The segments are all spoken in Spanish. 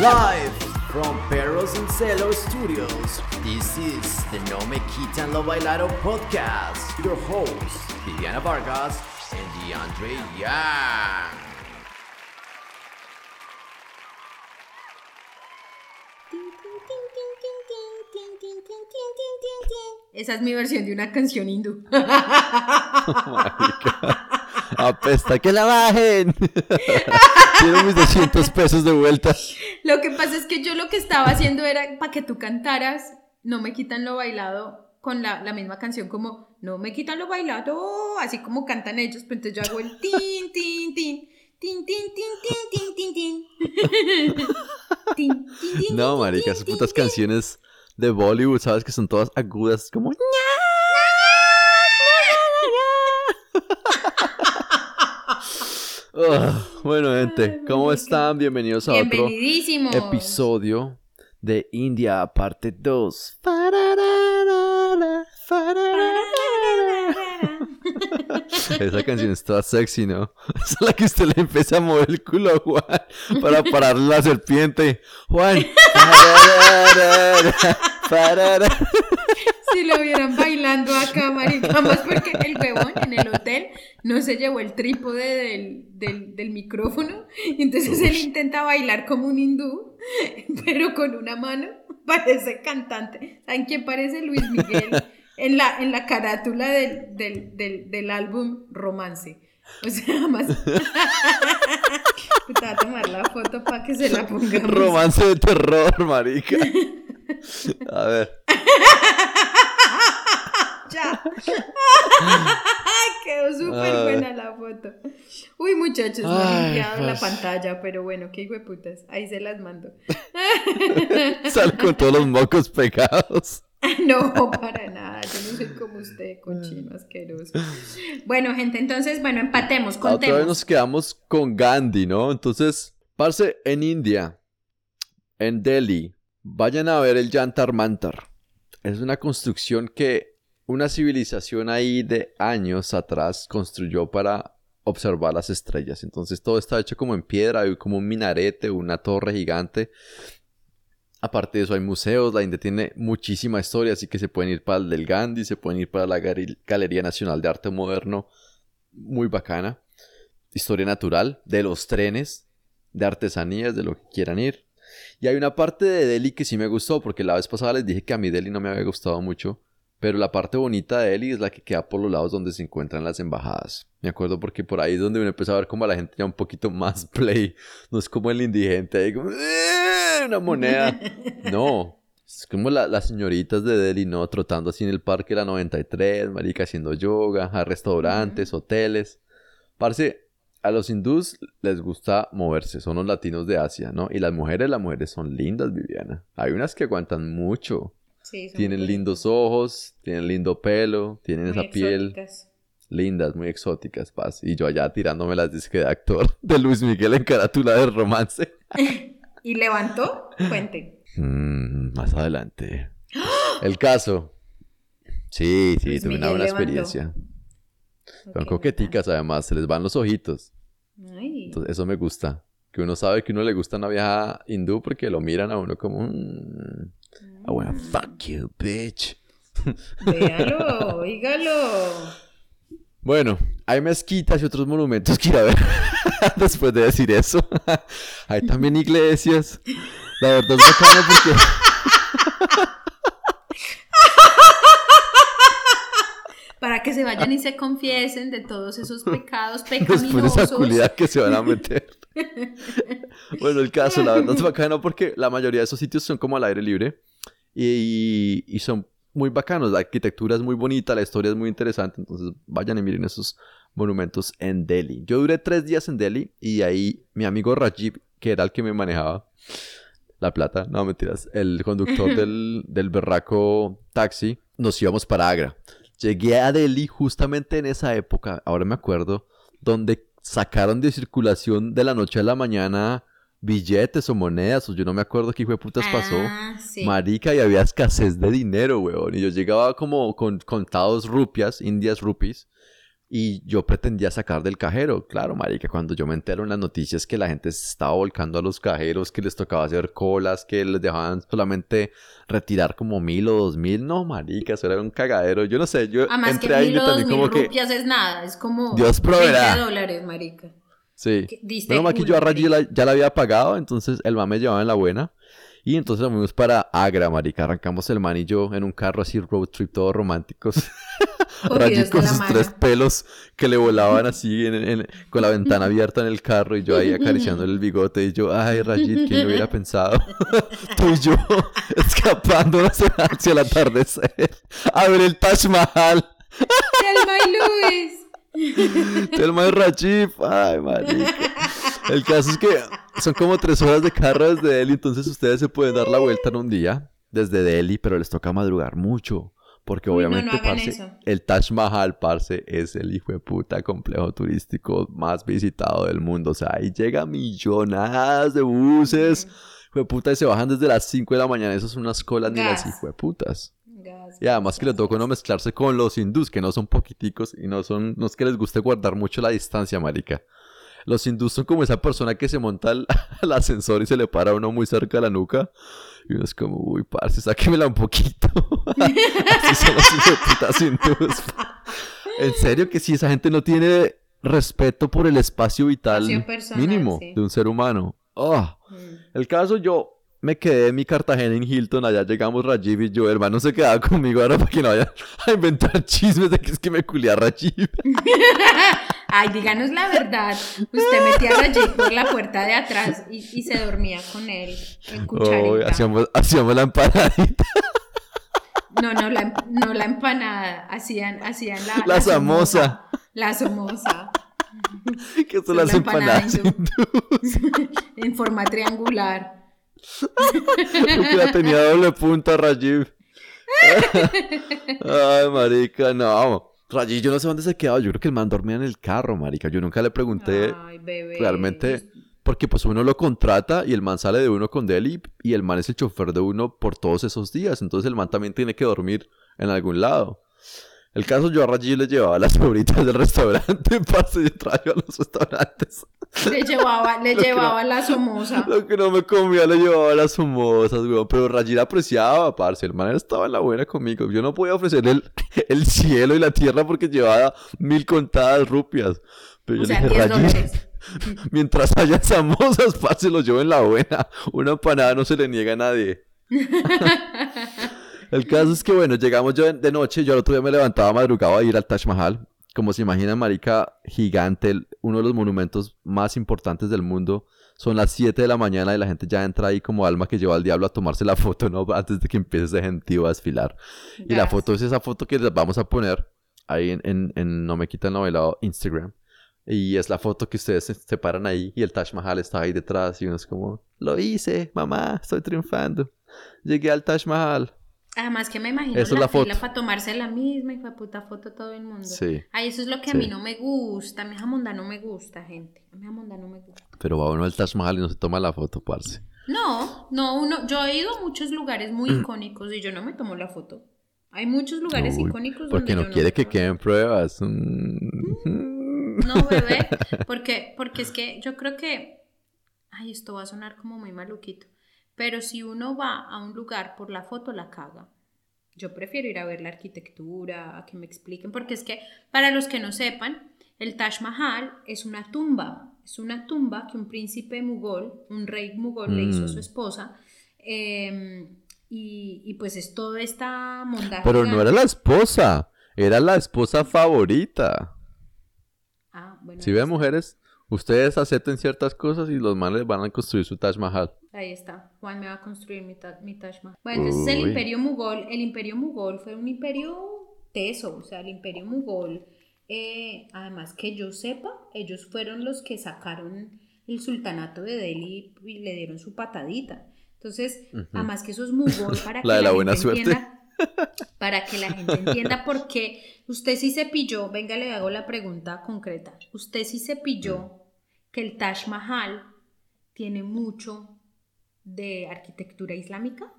Live from Perros and Celos Studios, this is the No Me Quitan Lo Bailado podcast. Your hosts, Viviana Vargas and DeAndre Young. Esa es mi versión de una canción hindú. Apesta, que la bajen. Quiero mis 200 pesos de vuelta. Lo que pasa es que yo lo que estaba haciendo era para que tú cantaras, no me quitan lo bailado con la, la, misma canción como no me quitan lo bailado, así como cantan ellos, pero entonces yo hago el tin, tin, tin. Tin, tin, tin, tin, tin, tin, tin. No, marica, esas putas canciones de Bollywood, sabes que son todas agudas, como bueno, gente, ¿cómo están? Bienvenidos a otro episodio de India, parte 2. Esa canción está sexy, ¿no? Es la que usted le empieza a mover el culo a Juan para parar la serpiente. Juan. Si lo vieran bailando acá, marica, más porque el huevón en el hotel no se llevó el trípode del, del, micrófono, y entonces él intenta bailar como un hindú, pero con una mano parece cantante. ¿Saben quién parece Luis Miguel? En la, en la carátula del, del, del, del álbum Romance. O sea, más. Te voy a tomar la foto para que se la pongamos. Romance de terror, marica. A ver. ya. Quedó súper buena la foto. Uy, muchachos, no he limpiado la pantalla, pero bueno, qué hijo de putas. Ahí se las mando. Sale con todos los mocos pegados. No, para nada. Yo no soy como usted, cochino asqueroso. Bueno, gente, entonces, bueno, empatemos, contemos. Otra vez nos quedamos con Gandhi, ¿no? Entonces, parce, en India, en Delhi, vayan a ver el Yantar Mantar. Es una construcción que una civilización ahí de años atrás construyó para observar las estrellas. Entonces todo está hecho como en piedra, hay como un minarete, una torre gigante. Aparte de eso hay museos, la India tiene muchísima historia, así que se pueden ir para el del Gandhi, se pueden ir para la Galería Nacional de Arte Moderno, muy bacana. Historia natural, de los trenes, de artesanías, de lo que quieran ir. Y hay una parte de Delhi que sí me gustó, porque la vez pasada les dije que a mí Delhi no me había gustado mucho. Pero la parte bonita de Delhi es la que queda por los lados donde se encuentran las embajadas. Me acuerdo porque por ahí es donde uno empezó a ver como la gente ya un poquito más play. No es como el indigente ahí como... Una moneda. No. Es como las señoritas de Delhi, ¿no? Trotando así en el parque la 93, marica, haciendo yoga, a restaurantes, hoteles. Parece, a los hindús les gusta moverse, son los latinos de Asia, ¿no? Y las mujeres, las mujeres son lindas, Viviana. Hay unas que aguantan mucho. Sí, tienen lindos ojos, tienen lindo pelo, tienen esa piel. Lindas, muy exóticas, paz. Y yo allá tirándome las disques de actor de Luis Miguel en carátula de romance. ¿Y levantó? Cuente. Mm, más adelante. El caso. Sí, sí, tuve una buena experiencia. Son coqueticas además, se les van los ojitos. Entonces, eso me gusta. Que uno sabe que uno le gusta una vieja hindú porque lo miran a uno como... Mm, I wanna fuck you, bitch. Véalo, oígalo. Bueno, hay mezquitas y otros monumentos que ir a ver después de decir eso. hay también iglesias. La verdad es bacano porque... para que se vayan y se confiesen de todos esos pecados pecaminosos. Después de esa cualidad que se van a meter. bueno, el caso, la verdad es bacano porque la mayoría de esos sitios son como al aire libre y, y, son muy bacanos. La arquitectura es muy bonita, la historia es muy interesante. Entonces vayan y miren esos monumentos en Delhi. Yo duré tres días en Delhi y ahí mi amigo Rajiv, que era el que me manejaba la plata, no mentiras, el conductor del, del berraco taxi, nos íbamos para Agra. Llegué a Delhi justamente en esa época, ahora me acuerdo, donde sacaron de circulación de la noche a la mañana billetes o monedas, o yo no me acuerdo qué hijo de putas pasó. Ah, sí. Marica, y había escasez de dinero, weón. Y yo llegaba como con contados rupias, indias rupees, y yo pretendía sacar del cajero. Claro, marica, cuando yo me entero en las noticias que la gente se estaba volcando a los cajeros, que les tocaba hacer colas, que les dejaban solamente retirar como mil o dos mil, no, marica, eso era un cagadero. Yo no sé, yo Además que entré ahí y mil o dos también mil como que... es nada, es como Dios proveerá. 20 dólares, marica. Sí. Que que culo, yo a marica. la- ya la había pagado, entonces el man me llevaba en la buena. Y entonces nos fuimos para Agra, marica. Arrancamos el man y yo en un carro así road trip todos románticos. De con sus mano. tres pelos que le volaban así en- en- con la ventana abierta en el carro y yo ahí acariciándole el bigote y yo, ay Rayit, ¿quién lo hubiera pensado? Tú y yo escapando hacia, el atardecer a ver el Taj Mahal. Telma y Luis. Telma de Rajib, ay, marica. El caso es que son como tres horas de carro desde Delhi, entonces ustedes se pueden dar la vuelta en un día desde Delhi, pero les toca madrugar mucho. Porque Uy, no, no obviamente, parce, eso. el Taj Mahal, parce, es el hijo de puta complejo turístico más visitado del mundo. O sea, ahí llega millonadas de buses, hijo de puta, y se bajan desde las 5 de la mañana. Esas son unas colas ni las hijo de putas. Gas, Y además que le toca no mezclarse con los hindús, que no son poquiticos y no son, no es que les guste guardar mucho la distancia, marica. Los hindús son como esa persona que se monta al, al ascensor y se le para a uno muy cerca de la nuca. Y uno es como, uy, parce, sáquemela un poquito. Así son los hindús. En serio que sí, esa gente no tiene respeto por el espacio vital personal, mínimo sí. de un ser humano. Mm. El caso, yo me quedé en mi Cartagena en Hilton, allá llegamos Rajiv y yo, hermano, se quedaba conmigo ahora para que no vaya a inventar chismes de que es que me culé a Rajiv. Ay, díganos la verdad. Usted metía a Rajiv por la puerta de atrás y, y se dormía con él en Oh, cucharita. hacíamos, hacíamos la empanadita, No, no la, no la empanada. Hacían, hacían la, La samosa. La somoza. que son las la empanada empanadas hindús. En forma triangular. La tenía doble punta Rajiv. Ay, marica, no. Rajiv, yo no sé dónde se quedaba, yo creo que el man dormía en el carro, marica. Yo nunca le pregunté Ay, bebé. realmente... Porque pues uno lo contrata y el man sale de uno con Deli y el man es el chofer de uno por todos esos días. Entonces el man también tiene que dormir en algún lado. El caso yo a Rajiv le llevaba las sobritas del restaurante, parce, yo traía a los restaurantes. Le llevaba, le Lo llevaba la somoza. Lo que no me comía le llevaba las famosas, weón. Pero Rajiv apreciaba, parce. El man estaba en la buena conmigo. Yo no podía ofrecerle el, el cielo y la tierra porque llevaba mil contadas rupias. Pero O yo sea, le 10 dije, mientras haya samosas, parce, los llevo en la buena. Una empanada no se le niega a nadie. El caso es que, bueno, llegamos yo de, noche. Yo al otro día me levantaba madrugado a ir al Taj Mahal. Como se imaginan, marica, gigante, uno de los monumentos más importantes del mundo. Son las 7 de la mañana y la gente ya entra ahí como alma que lleva al diablo a tomarse la foto, ¿no? Antes de que empiece ese gentío a desfilar. Y la foto es esa foto que les vamos a poner ahí en, en- en No Me Quitan Lo Bailado Instagram. Y es la foto que ustedes se, se paran ahí y el Taj Mahal está ahí detrás y uno es como, lo hice, mamá, estoy triunfando. Llegué al Taj Mahal. Además que me imagino Esa es la, la fila foto. para tomarse la misma y fue puta foto todo el mundo. Sí. Ay, eso es lo que Sí. a mí no me gusta. A mí Jamonda no me gusta, gente. A mí Jamonda no me gusta. Pero va uno al Taj Mahal y no se toma la foto, parce. No, no, uno, yo he ido a muchos lugares muy Mm. icónicos y yo no me tomo la foto. Hay muchos lugares Uy, icónicos Porque donde no yo quiere que queden pruebas. Mm. No, bebé, porque, porque es que yo creo que, ay, esto va a sonar como muy maluquito, pero si uno va a un lugar por la foto, la caga. Yo prefiero ir a ver la arquitectura, a que me expliquen, porque es que, para los que no sepan, el Taj Mahal es una tumba, es una tumba que un príncipe mugol, un rey mugol le hizo a su Mm. esposa, eh, y, y pues es toda esta montaje. Pero no era la esposa. Era la esposa favorita. Ah, bueno, Si está. mujeres, ustedes acepten ciertas cosas y los manes van a construir su Taj Mahal. Ahí está. Juan me va a construir mi, ta- mi Taj Mahal. Bueno, entonces el imperio mugol, el imperio mugol fue un imperio teso, o sea, el imperio mugol, eh, además que yo sepa, ellos fueron los que sacaron el sultanato de Delhi y le dieron su patadita. Entonces, además que eso es mugol para que La de la gente buena suerte. entienda- para que la gente entienda por qué usted sí se pilló, venga, le hago la pregunta concreta. Usted sí se pilló Mm. que el Taj Mahal tiene mucho de arquitectura islámica.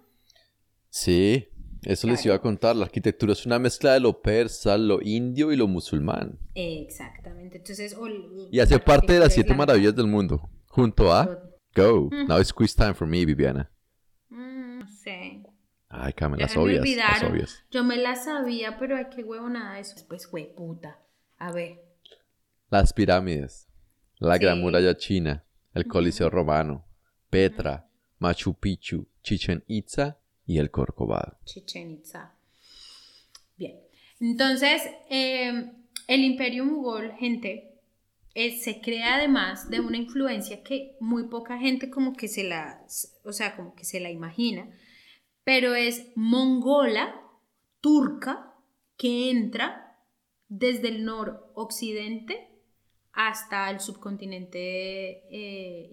Sí, eso les iba a contar. La arquitectura es una mezcla de lo persa, lo indio y lo musulmán. Exactamente. Entonces, Y hace parte de las siete islámica. maravillas del mundo. Junto a Go. Now it's quiz time for me, Viviana. Mm, no sé. Ay, Carmen, las obvias. Las obvias. Yo me la sabía, pero hay que huevonada eso. Pues, güey, puta. A ver. Las pirámides. La Gran. Muralla China. El Coliseo Romano. Petra. Machu Picchu. Chichen Itza. Y el Corcovado. Chichen Itza. Bien. Entonces, eh, el imperio mugol, gente, eh, se crea además de una influencia que muy poca gente como que se la, o sea, como que se la imagina, pero es mongola, turca, que entra desde el noroccidente hasta el subcontinente eh,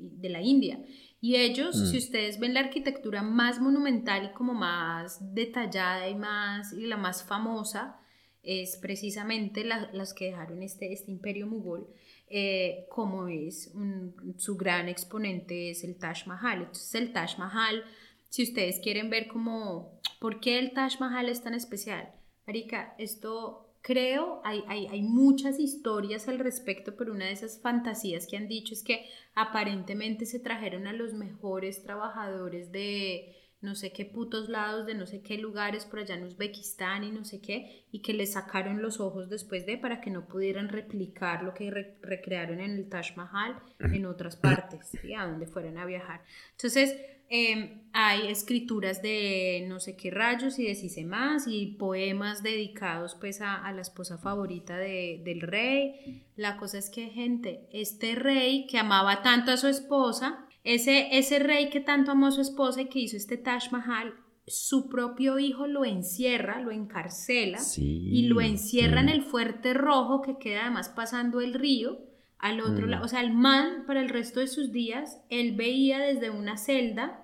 de la India. Y ellos, Mm. si ustedes ven la arquitectura más monumental y como más detallada y más y la más famosa, es precisamente la- las que dejaron este, este imperio mugol, eh, como es un- su gran exponente es el Taj Mahal. Entonces el Taj Mahal, si ustedes quieren ver como, ¿por qué el Taj Mahal es tan especial? Marica, esto creo, hay, hay, hay muchas historias al respecto, pero una de esas fantasías que han dicho es que aparentemente se trajeron a los mejores trabajadores de no sé qué putos lados, de no sé qué lugares por allá en Uzbekistán y no sé qué, y que le sacaron los ojos después de para que no pudieran replicar lo que re- recrearon en el Taj Mahal en otras partes, ¿sí? a donde fueran a viajar. Entonces, eh, hay escrituras de no sé qué rayos y de más y poemas dedicados pues a, a la esposa favorita de- del rey. La cosa es que gente, este rey que amaba tanto a su esposa, ese, ese rey que tanto amó a su esposa y que hizo este Taj Mahal, su propio hijo lo encierra, lo encarcela Sí. y lo encierra en el fuerte rojo que queda además pasando el río al otro Mm. lado. O sea, el man para el resto de sus días, él veía desde una celda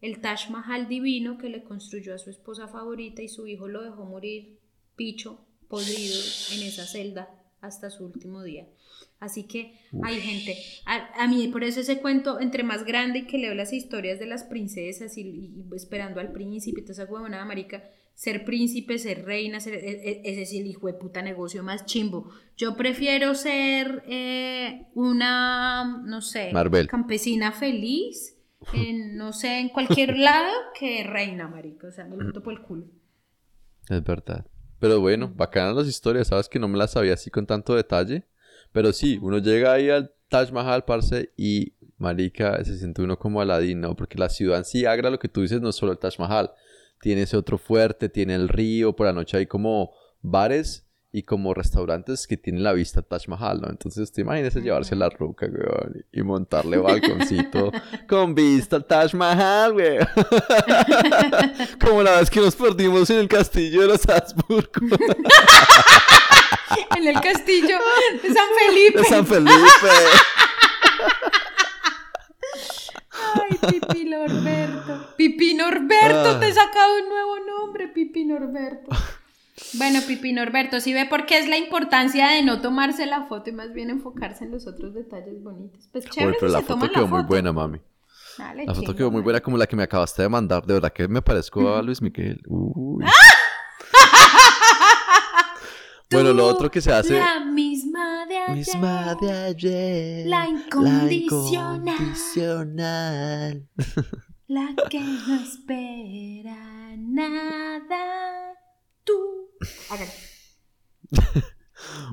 el Taj Mahal divino que le construyó a su esposa favorita y su hijo lo dejó morir picho, podrido en esa celda hasta su último día. Así que hay gente, a, a mí por eso ese cuento, entre más grande y que leo las historias de las princesas y, y esperando al príncipe toda esa huevonada marica, ser príncipe, ser reina, ser, e- e- ese es el hijo de puta negocio más chimbo. Yo prefiero ser eh, una, no sé, Marvel. campesina feliz, en, no sé, en cualquier lado que reina, marica. O sea, me lo meto por el culo. Es verdad. Pero bueno, bacanas las historias, sabes que no me las sabía así con tanto detalle. Pero sí, uno llega ahí al Taj Mahal, parce, y marica, se siente uno como Aladín, ¿no? Porque la ciudad en sí, Agra, lo que tú dices, no es solo el Taj Mahal. Tiene ese otro fuerte, tiene el río, por la noche hay como bares y como restaurantes que tienen la vista Taj Mahal, ¿no? Entonces, te imaginas llevarse la ruca, weón, y montarle balconcito con vista al Taj Mahal, weón. como la vez que nos perdimos en el castillo de los Habsburgo. En el castillo de San Felipe. de San Felipe. Ay, Pipi Norberto. Pipi Norberto, Ah. te he sacado un nuevo nombre, Pipi Norberto. Bueno, Pipi Norberto, si ve por qué es la importancia de no tomarse la foto y más bien enfocarse en los otros detalles bonitos. Pues chévere, pero si la se foto quedó la muy foto. buena, mami. Dale, La foto quedó muy buena como la que me acabaste de mandar. De verdad que me parezco a Luis Miguel. Uy. Bueno, lo otro que se hace... La misma de ayer. Misma de ayer. La incondicional. La incondicional. La que no espera nada. Tú.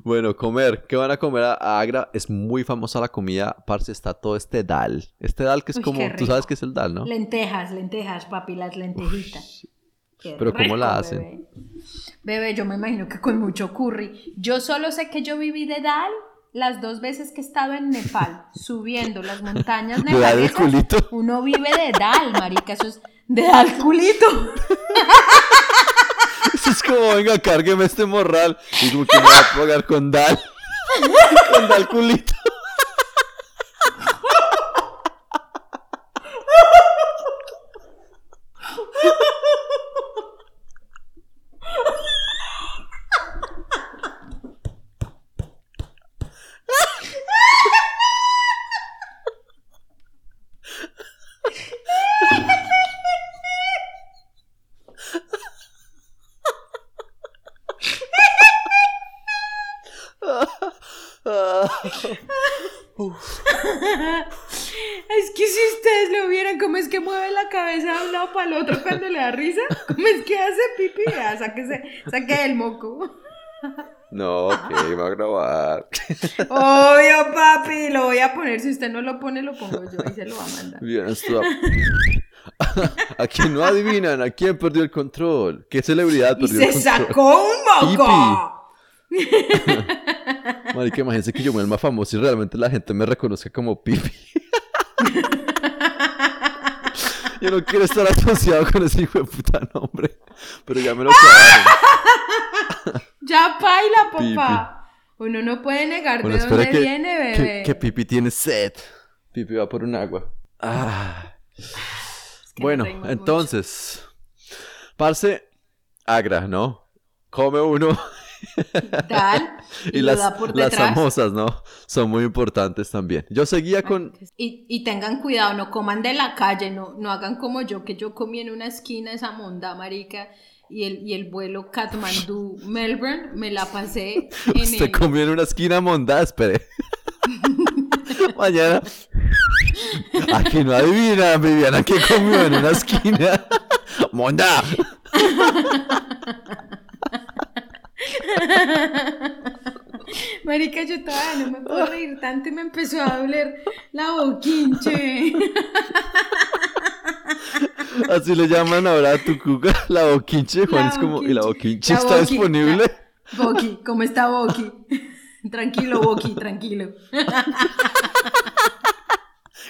Bueno, comer. ¿Qué van a comer a Agra? Es muy famosa la comida. Parce, está todo este dal. Este dal que es Uy, como... Tú sabes qué es el dal, ¿no? Lentejas, lentejas, papi, las lentejitas. Qué Pero ¿cómo la hacen? Bebé. Bebé, yo me imagino que con mucho curry. Yo solo sé que yo viví de dal las dos veces que he estado en Nepal, subiendo las montañas ¿De dal el nepalesas. culito? Uno vive de dal, marica, eso es de dal culito. Es como, venga, cárgueme este morral. Y como que me va a pagar con dal. con dal culito. Es que si ustedes lo vieran, cómo es que mueve la cabeza de un lado para el otro cuando le da risa, cómo es que hace pipí, ya, sáquese, saque el moco. No, ok, va a grabar. Obvio, papi, lo voy a poner. Si usted no lo pone, lo pongo yo y se lo va a mandar. Bien, stop. Aquí no adivinan a quién perdió el control. ¿Qué celebridad perdió se el control? sacó un moco. Marica, imagínense que yo me el más famoso y realmente la gente me reconozca como Pipi. yo no quiero estar asociado con ese hijo de puta nombre. Pero ya me lo clavaron. Ya paila, papá. Uno no puede negar Bueno, de dónde que, viene, bebé. que, que Pipi tiene sed. Pipi va por un agua. Ah. que bueno, entonces. Parce, Agra, ¿no? Come uno. Dan, y, Y las, por las samosas, ¿no? Son muy importantes también. Yo seguía con. Y, y tengan cuidado, no coman de la calle, no, no hagan como yo, que yo comí en una esquina esa monda, marica, y el, y el vuelo Kathmandu-Melbourne me la pasé en Usted el... comió en una esquina mondada, espere. Mañana. Aquí no adivina, Viviana, que comió en una esquina. Monda. Marica, yo todavía no me puedo reír tanto y me empezó a doler la boquinche. Así le llaman ahora a tu cuca, la boquinche. Juan La es como, ¿y la boquinche La está boqui, disponible? la- Boqui, ¿cómo está Boqui? Tranquilo, Boqui, tranquilo.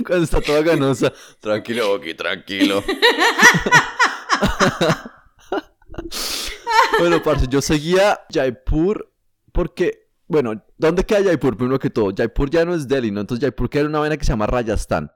Cuando está toda ganosa. Tranquilo, Boqui, tranquilo. Bueno, parce, yo seguía Jaipur porque, bueno, ¿dónde queda Jaipur? Primero que todo, Jaipur ya no es Delhi, ¿no? Entonces Jaipur queda en una vaina que se llama Rajasthan.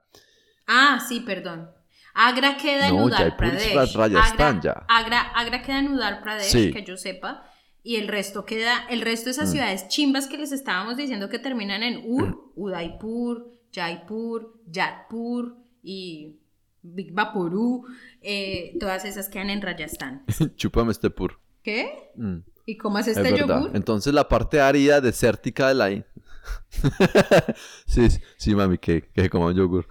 Ah, sí, perdón. Agra queda en No, Udar Jaipur es Pradesh. Ra- Rajasthan Agra, ya. Agra, Agra queda en Udar Pradesh, Sí. que yo sepa. Y el resto queda, el resto de esas Mm. ciudades chimbas que les estábamos diciendo que terminan en Ur, Udaipur, Jaipur, Jatpur y Big Vaporú, eh, todas esas quedan en Rajasthan. Chúpame este pur. ¿Qué? Mm, ¿Y cómo es es este verdad. yogur? Entonces la parte árida, desértica de la... sí, sí, mami, que, que coma yogur.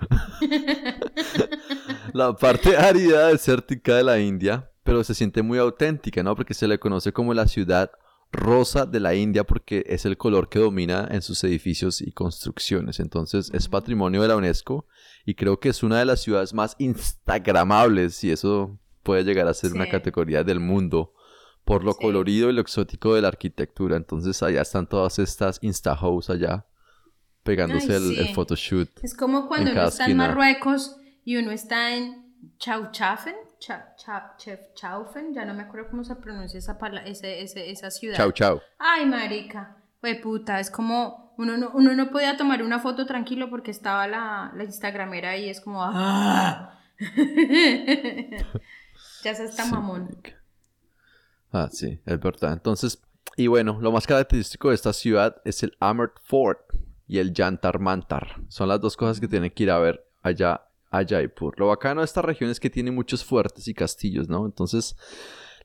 la parte árida, desértica de la India, pero se siente muy auténtica, ¿no? Porque se le conoce como la ciudad rosa de la India porque es el color que domina en sus edificios y construcciones. Entonces es patrimonio de la UNESCO y creo que es una de las ciudades más instagramables y eso puede llegar a ser una categoría del mundo por lo Sí. colorido y lo exótico de la arquitectura. Entonces allá están todas estas insta house allá pegándose Ay, el, el sí. photoshoot. Es como cuando en uno está en esquina. Marruecos y uno está en Chauchafen, Cha- Cha- Chefchaouen, ya no me acuerdo cómo se pronuncia esa, ese- ese- esa ciudad. Chau, chau. Ay, marica, fue puta, es como uno no, uno no podía tomar una foto tranquilo porque estaba la, la instagramera ahí, es como ¡ah! ya se está Sí, mamón. Ah, sí, es verdad. Entonces, y bueno, lo más característico de esta ciudad es el Amert Fort y el Yantar Mantar. Son las dos cosas que tienen que ir a ver allá a Jaipur. Lo bacano de esta región es que tiene muchos fuertes y castillos, ¿no? Entonces,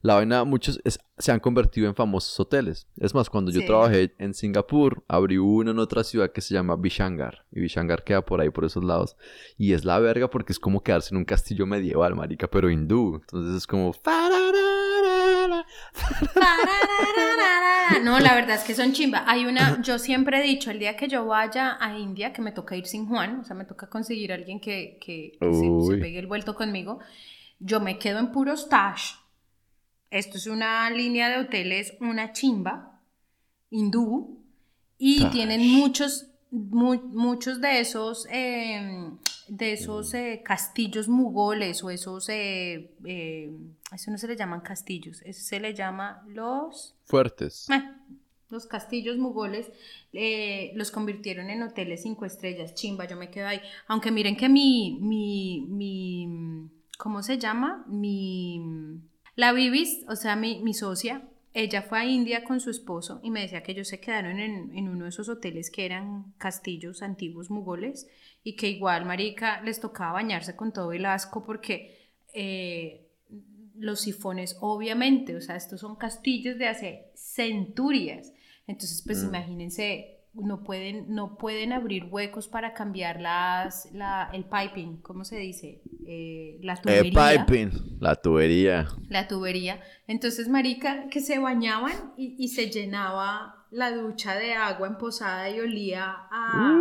la vaina, muchos es- se han convertido en famosos hoteles. Es más, cuando yo trabajé en Singapur, abrí uno en otra ciudad que se llama Bishangar. Y Bishangar queda por ahí, por esos lados. Y es la verga porque es como quedarse en un castillo medieval, marica, pero hindú. Entonces es como... No, la verdad es que son chimba. Hay una, yo siempre he dicho, el día que yo vaya a India, que me toca ir sin Juan, o sea, me toca conseguir a alguien que, que- que se, pegue el vuelto conmigo, yo me quedo en puros Taj. Esto es una línea de hoteles, una chimba, hindú, y tienen muchos, mu- muchos de esos, eh, de esos eh, castillos mugoles o esos, eh, eh, eso no se le llaman castillos, eso se le llama los... Fuertes. Eh, los castillos mugoles eh, los convirtieron en hoteles cinco estrellas, chimba, yo me quedo ahí. Aunque miren que mi, mi, mi, ¿cómo se llama? Mi, la Bibis, o sea, mi, mi socia, ella fue a India con su esposo y me decía que ellos se quedaron en, en uno de esos hoteles que eran castillos antiguos mugoles y que igual, marica, les tocaba bañarse con todo el asco porque... eh, los sifones, obviamente, o sea, estos son castillos de hace centurias. Entonces, pues Mm. imagínense no pueden, no pueden abrir huecos para cambiar las, la, el piping, ¿cómo se dice? Eh, la El tubería. piping, la tubería. La tubería. Entonces, marica, que se bañaban y, y se llenaba la ducha de agua emposada y olía a,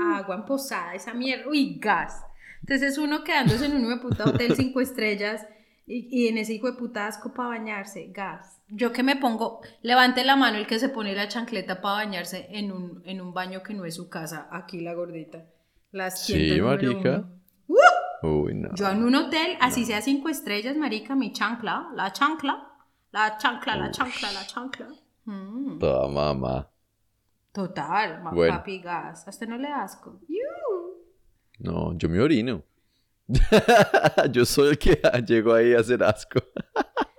a agua emposada, esa mierda. Uy, gas. Entonces uno quedándose en un hijo de puta hotel cinco estrellas y, y en ese hijo de puta asco para bañarse, gas. Yo que me pongo, levante la mano el que se pone la chancleta para bañarse en un, en un baño que no es su casa, aquí la gordita. La Sí, marica. uno. Uy, no. Yo en un hotel, así sea cinco estrellas, marica, mi chancla, la chancla, la chancla, la chancla, la chancla. Mm, Toda mamá. Total, Bueno. papi gas. ¿A usted no le asco? No, yo me orino. yo soy el que llegó ahí a hacer asco.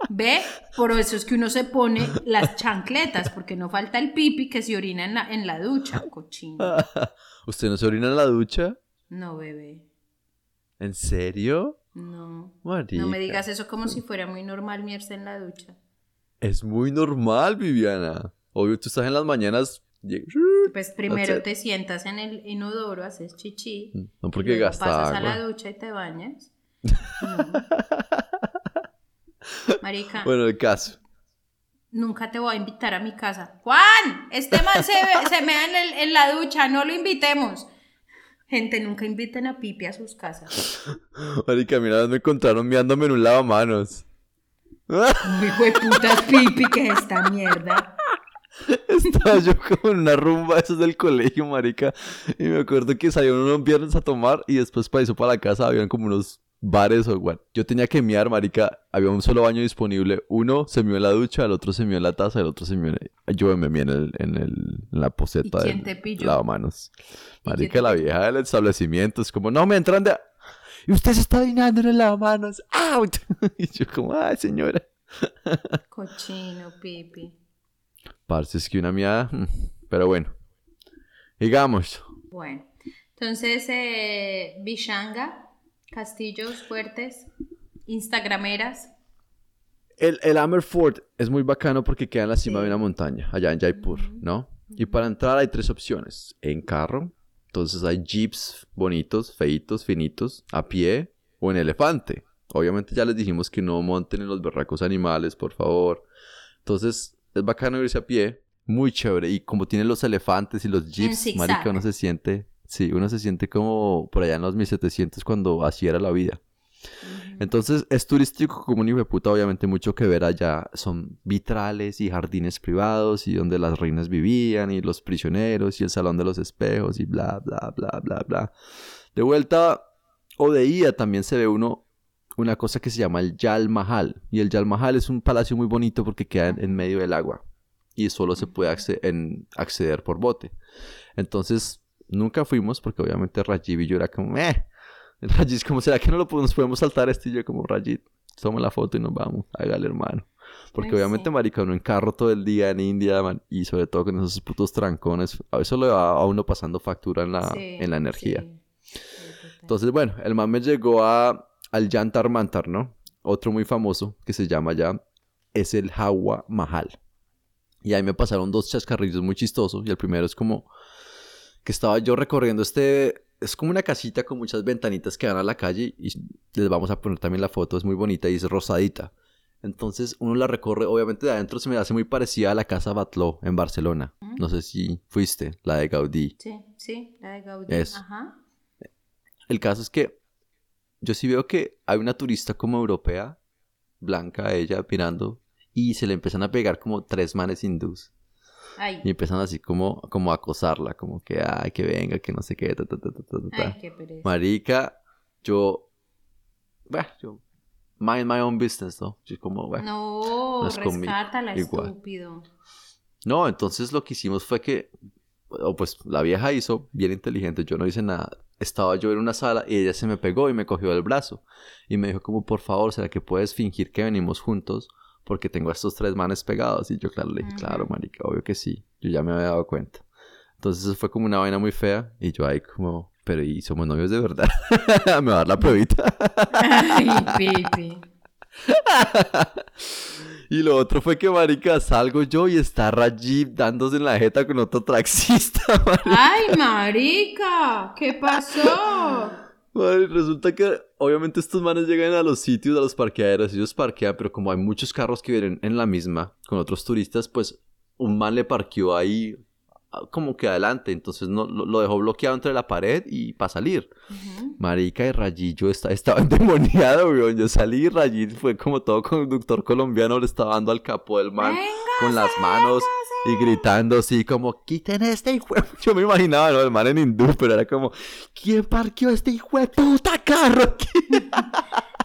Ve, por eso es que uno se pone las chancletas, porque no falta el pipi que se orina en la, en la ducha, cochino. ¿Usted no se orina en la ducha? No, bebé, ¿En serio? no. Marica. No me digas eso como si fuera muy normal mierda en la ducha. Es muy normal, Viviana. Obvio, tú estás en las mañanas. Pues primero te sientas en el inodoro, haces chichi. No porque luego gasta pasas a la agua. ducha y te bañas. No. Marica, Bueno, el caso. nunca te voy a invitar a mi casa. Juan, este man se, se mea en, el- en la ducha, no lo invitemos. Gente, nunca inviten a Pipi a sus casas. Marica, mira, me encontraron mirándome en un lavamanos. Hijo de putas Pipi, que es esta mierda. Estaba yo como en una rumba de esos del colegio, marica. Y me acuerdo que salieron unos viernes a tomar y después para eso para la casa habían como unos bares o igual. Yo tenía que miar, marica. Había un solo baño disponible. Uno se mió en la ducha, el otro se mió en la taza, el otro se mió en... Yo me mié en, el, en, el, en la poseta ¿Y quién del te pilló? lavamanos. Marica, te la vieja del establecimiento es como, no, me entran de... Y usted se está orinando en el lavamanos. ¡Out! Y yo como, ay, señora. Cochino, Pipi. Parce, es que una mía... mm, Pero bueno. Digamos. Bueno, entonces, eh, castillos fuertes, instagrameras. El, el Amerford es muy bacano porque queda en la cima Sí. de una montaña, allá en Jaipur, ¿no? Y para entrar hay tres opciones. En carro, entonces hay jeeps bonitos, feitos, finitos, a pie o en elefante. Obviamente ya les dijimos que no monten en los berracos animales, por favor. Entonces es bacano irse a pie, muy chévere. Y como tienen los elefantes y los jeeps, marica, uno se siente, sí, uno se siente como por allá en los 1700 cuando así era la vida. Entonces es turístico como un hijo de puta, obviamente mucho que ver allá. Son vitrales y jardines privados y donde las reinas vivían y los prisioneros y el salón de los espejos y bla, bla, bla, bla, bla. De vuelta o de ida también se ve uno una cosa que se llama el Yal Mahal. Y el Yal Mahal es un palacio muy bonito porque queda en, en medio del agua y solo se puede en- acceder por bote. Entonces nunca fuimos porque obviamente Rajiv y yo era como, eh. Rajit es como, ¿será que no lo podemos, podemos saltar esto? Y yo como, Rajit, toma la foto y nos vamos, hágale hermano. Porque obviamente, sí. marica, uno en carro todo el día en India, man, y sobre todo con esos putos trancones, a eso le va a uno pasando factura en la, Sí, en la energía. Entonces, bueno, el man me llegó a, al Yantar Mantar, ¿no? Otro muy famoso que se llama ya, es el Hawa Mahal. Y ahí me pasaron dos chascarrillos muy chistosos. Y el primero es como que estaba yo recorriendo este... Es como una casita con muchas ventanitas que dan a la calle y les vamos a poner también la foto, es muy bonita y es rosadita. Entonces uno la recorre, obviamente de adentro se me hace muy parecida a la casa Batló en Barcelona. No sé si fuiste, la de Gaudí. Sí, sí, la de Gaudí. Eso. Ajá. El caso es que yo sí veo que hay una turista como europea, blanca ella, mirando, y se le empiezan a pegar como tres manes hindús. Ay, Y empiezan así como, como a acosarla, como que, ay, que venga, que no sé qué, ta, ta, ta, ta, ta, ta, ta. ay, qué pereza. Marica, yo, bueno, yo, mind my own business, ¿no? Yo como, bueno. No, no es conmigo, rescátala, igual. estúpido. No, entonces lo que hicimos fue que, o pues la vieja hizo, bien inteligente, yo no hice nada. Estaba yo en una sala y ella se me pegó y me cogió del brazo. Y me dijo como, por favor, ¿será que puedes fingir que venimos juntos? Porque tengo a estos tres manes pegados. Y yo, claro, le dije, claro, marica, obvio que sí. Yo ya me había dado cuenta. Entonces fue como una vaina muy fea. Y yo ahí como, pero ¿y somos novios de verdad? me va a dar la pruebita. Ay. y lo otro fue que, marica, salgo yo y está Rajiv dándose en la jeta con otro taxista, marica. ¡Ay, marica! ¿Qué pasó? Madre, resulta que obviamente estos manes llegan a los sitios, a los parqueaderos, ellos parquean, pero como hay muchos carros que vienen en la misma con otros turistas, pues un man le parqueó ahí ah, como que adelante, entonces no, lo, lo dejó bloqueado entre la pared y para salir. Marica y Rayillo está, estaba endemoniado, weón. Yo salí y Rayillo fue como todo conductor colombiano, le estaba dando al capó del man con las manos y gritando así como, quiten este hijo. de-". Yo me imaginaba, ¿no? El man en hindú, pero era como, ¿quién parqueó este hijo de puta carro aquí?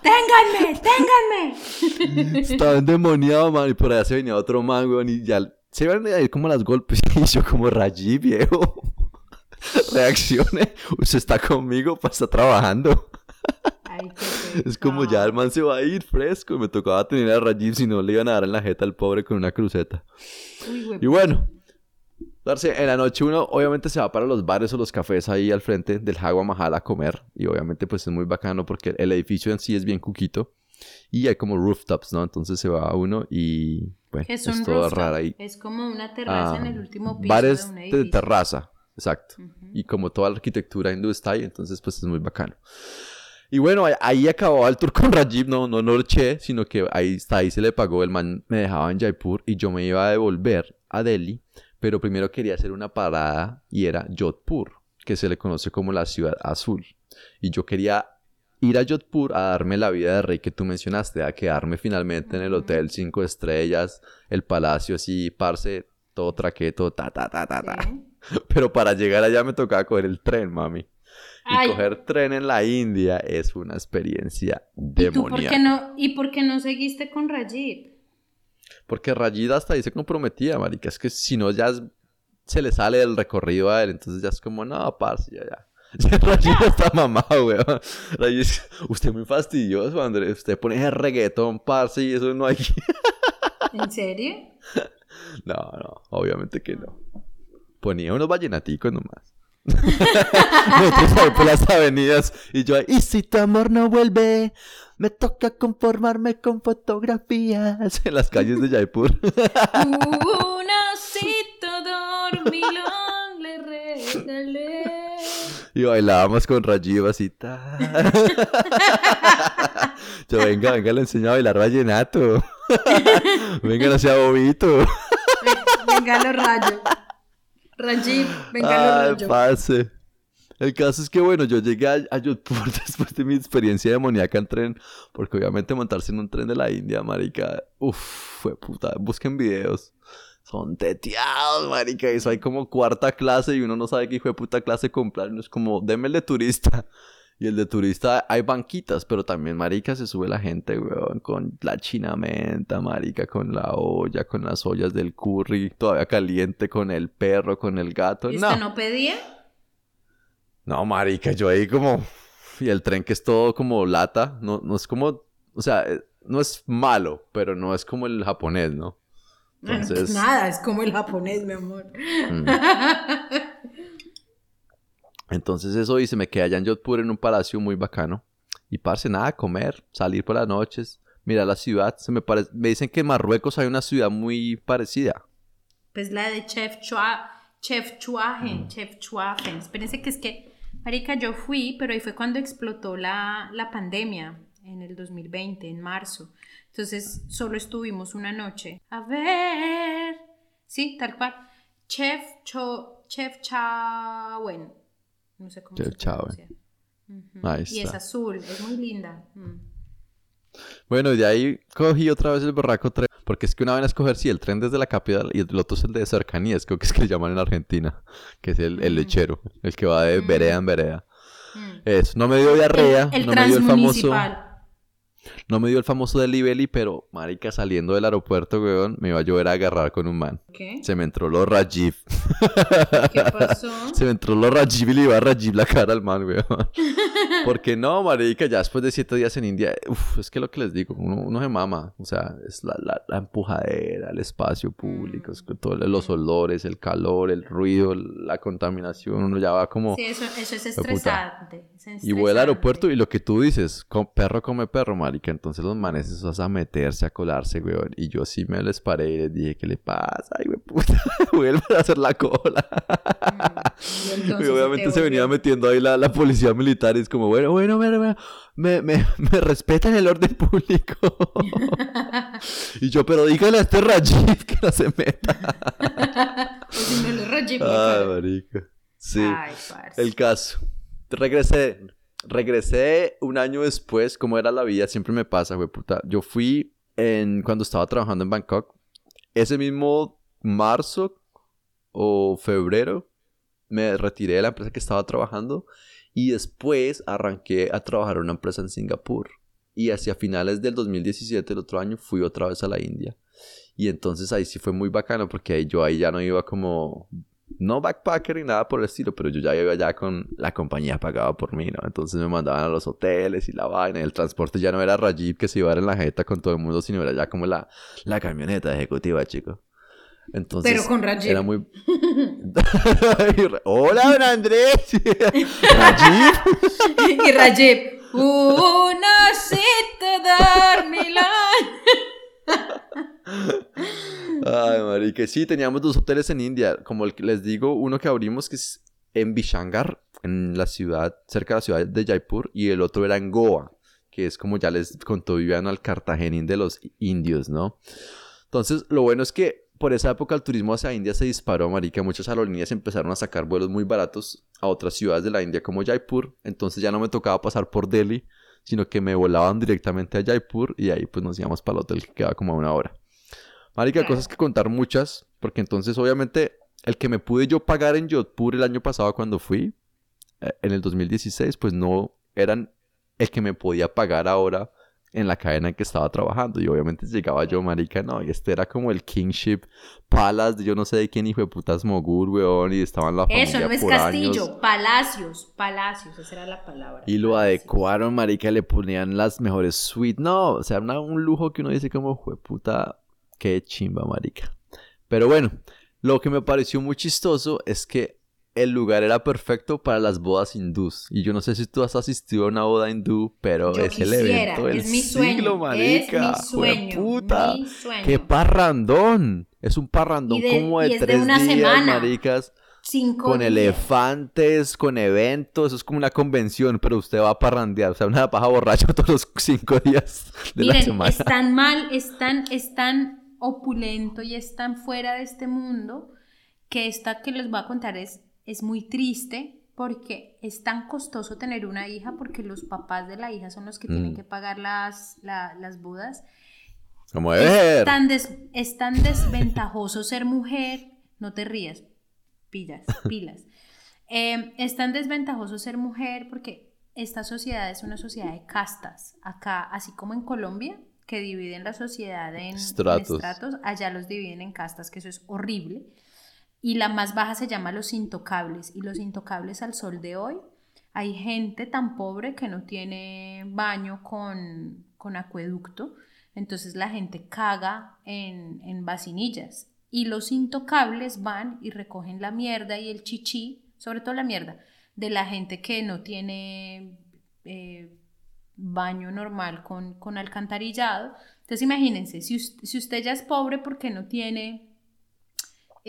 ¡Ténganme! ¡Ténganme! Estaba endemoniado, man. Y por allá se venía otro man, weón. Y ya se iban a ir como las golpes. Y yo como Rayi, viejo. Reaccione. Usted está conmigo, pues está trabajando. Ay, Es como ya el man se va a ir fresco. Y me tocaba tener a Rajiv si no le iban a dar en la jeta al pobre con una cruceta. Uy. Y bueno, darse en la noche uno obviamente se va para los bares o los cafés ahí al frente del Jagua Mahal a comer. Y obviamente pues es muy bacano porque el edificio en sí es bien cuquito. Y hay como rooftops, ¿no? Entonces se va uno y bueno, ¿Qué es todo raro ahí. Es como una terraza en el último piso bares de terraza, exacto. Y como toda la arquitectura hindú está ahí, entonces pues es muy bacano. Y bueno, ahí, acababa el tour con Rajiv, no, no, no eché, sino que ahí está, ahí se le pagó, el man me dejaba en Jaipur y yo me iba a devolver a Delhi, pero primero quería hacer una parada y era Jodhpur, que se le conoce como la ciudad azul. Y yo quería ir a Jodhpur a darme la vida de rey que tú mencionaste, a quedarme finalmente en el hotel cinco estrellas, el palacio así, parce, todo traqueto, ta, ta, ta, ta, ta. Sí. Pero para llegar allá me tocaba coger el tren, mami. Y Ay. coger tren en la India es una experiencia ¿Y tú por qué demoníaca. no, y por qué no seguiste con Rajit? Porque Rayida hasta ahí se comprometía, marica. Es que si no, ya es- se le sale del recorrido a él. Entonces ya es como, no, parce, ya, ya. Ya Rayida está mamado, weón. Rayida es- usted es muy fastidioso, Andrés. Usted pone ese reggaetón, parce, y eso no hay... ¿En serio? No, no, obviamente que no. Ponía unos vallenaticos nomás. Nosotros ahí por las avenidas y yo ahí, y si tu amor no vuelve, me toca conformarme con fotografías en las calles de Jaipur. Un osito dormilón le regalé. Y bailábamos con Rajiv así. ta. yo, venga, venga, le enseño a bailar vallenato. venga, no sea bobito. Venga los rayos. Rajit, venga los Ay, rayos. parce. El caso es que, bueno, yo llegué a, a Jodhpur después de mi experiencia demoníaca en tren, porque obviamente montarse en un tren de la India, marica, uff, fue puta, busquen videos. Son teteados, marica, eso hay como cuarta clase y uno no sabe qué hijo de puta clase comprar, uno es como, deme el de turista. Y el de turista hay banquitas, pero también, marica, se sube la gente, weón, con la chinamenta, marica, con la olla, con las ollas del curry, todavía caliente, con el perro, con el gato. ¿Y no. usted no pedía? No, marica, yo ahí como... Y el tren que es todo como lata, no, no es como... O sea, eh, no es malo, pero no es como el japonés, ¿no? Entonces... Nada, es como el japonés, mi amor. mm. Entonces eso hice, me quedé allá en Jodhpur en un palacio muy bacano. Y parce, nada, comer, salir por las noches, mirar la ciudad. Se me, pare- me dicen que en Marruecos hay una ciudad muy parecida. Pues la de Chef Chua, Chef Mm. Chuagen, Chef Chuagen. Espérense que es que, marica, yo fui, pero ahí fue cuando explotó la, la pandemia, en el 2020, en marzo. Entonces, solo estuvimos una noche. A ver, sí, tal cual. Chef Cho, Chef Chawen. No sé cómo Chef se. Ahí Y es está. azul, es muy linda. Mm. Bueno, y de ahí cogí otra vez el berraco tren. Porque es que una vez escoger si el tren desde la capital y el otro es el de cercanías, creo que es que le llaman en Argentina, que es el, el Mm. lechero, el que va de Mm. vereda en vereda. Mm. Eso, no me dio diarrea, El, el no me dio el famoso. No me dio el famoso delivery, pero marica saliendo del aeropuerto, weón, me iba a llover a agarrar con un man. ¿Qué? Se me entró los Rajiv. ¿Qué pasó? Se me entró los Rajiv y le iba a Rajiv la cara al man, weón. Porque no, marica, ya después de siete días en India, uf, es que lo que les digo, uno, uno se mama. O sea, es la, la, la empujadera, el espacio público, es que todo, los olores, el calor, el ruido, la contaminación, uno ya va como... Sí, eso, eso es estresante. es Y voy al aeropuerto y lo que tú dices, perro come perro, marica. entonces los manes esos a meterse, a colarse, weón. Y yo sí me les paré y les dije, ¿qué le pasa? Ay, güey, puta, vuelven a hacer la cola. Mm, y obviamente te se venía metiendo ahí la, la policía militar y es como, bueno, bueno, me, me, me, me, respetan el orden público. y yo, pero dígale a este Rajiv que no se meta. Mi Ay, marica. Sí. Ay. El caso. Regresé. Regresé un año después, como era la vida, siempre me pasa, güey, puta. Yo fui en, cuando estaba trabajando en Bangkok. Ese mismo marzo o febrero me retiré de la empresa que estaba trabajando y después arranqué a trabajar en una empresa en Singapur. Y hacia finales del 2017, el otro año, fui otra vez a la India. Y entonces ahí sí fue muy bacano porque yo ahí ya no iba como no backpacker ni nada por el estilo, pero yo ya iba ya con la compañía pagada por mí, ¿no? Entonces me mandaban a los hoteles y la vaina, el transporte ya no era Rajib que se iba a dar en la jeta con todo el mundo, sino era ya como la, la camioneta ejecutiva, chico. Entonces, Pero con Rajiv. Era muy... Hola, don Andrés. Rajib. y Rajib, una cita dar Milán. Ay, marica, sí, teníamos dos hoteles en India, como les digo, uno que abrimos que es en Bishangar, en la ciudad, cerca de la ciudad de Jaipur, y el otro era en Goa, que es como ya les contó Viviano al Cartagenín de los indios, ¿no? Entonces, lo bueno es que por esa época el turismo hacia India se disparó, marica, muchas aerolíneas empezaron a sacar vuelos muy baratos a otras ciudades de la India como Jaipur, entonces ya no me tocaba pasar por Delhi, sino que me volaban directamente a Jaipur y ahí pues nos íbamos para el hotel que quedaba como a una hora. Marica, cosas que contar muchas, porque entonces obviamente el que me pude yo pagar en Jodhpur el año pasado cuando fui, eh, en el 2016, pues no eran el que me podía pagar ahora en la cadena en que estaba trabajando. Y obviamente llegaba yo, marica, no, y este era como el Kingship Palace, de yo no sé de quién hijo de putas Mogul, weón, y estaban la familia Eso no es por castillo, años. palacios, palacios, esa era la palabra. Y lo palacios. adecuaron, marica, le ponían las mejores suites. No, o sea, una- un lujo que uno dice como, puta, qué chimba, marica. Pero bueno, lo que me pareció muy chistoso es que el lugar era perfecto para las bodas hindús. Y yo no sé si tú has asistido a una boda hindú, pero Yo es el evento del es mi sueño, siglo, marica. es mi sueño, puta. mi sueño. Qué parrandón. Es un parrandón de- como de tres una días, semana. maricas Cinco con días. elefantes, con eventos, eso es como una convención, pero usted va a parrandear, o sea, una paja borracha todos los cinco días de la semana. es tan mal, es tan, es tan opulento y es tan fuera de este mundo que esta que les voy a contar es, es muy triste porque es tan costoso tener una hija porque los papás de la hija son los que tienen Mm. que pagar las, la- las bodas. Como Es tan, des- es tan desventajoso ser mujer, no te rías, pilas, pilas. Eh, es tan desventajoso ser mujer porque esta sociedad es una sociedad de castas. Acá, así como en Colombia, que dividen la sociedad en en Estratos. estratos, allá los dividen en castas, que eso es horrible. Y la más baja se llama los intocables. Y los intocables al sol de hoy, hay gente tan pobre que no tiene baño con, con acueducto. Entonces la gente caga en, en vacinillas. Y los intocables van y recogen la mierda y el chichi, sobre todo la mierda, de la gente que no tiene eh, baño normal con, con alcantarillado. Entonces imagínense, si, us- si usted ya es pobre porque no tiene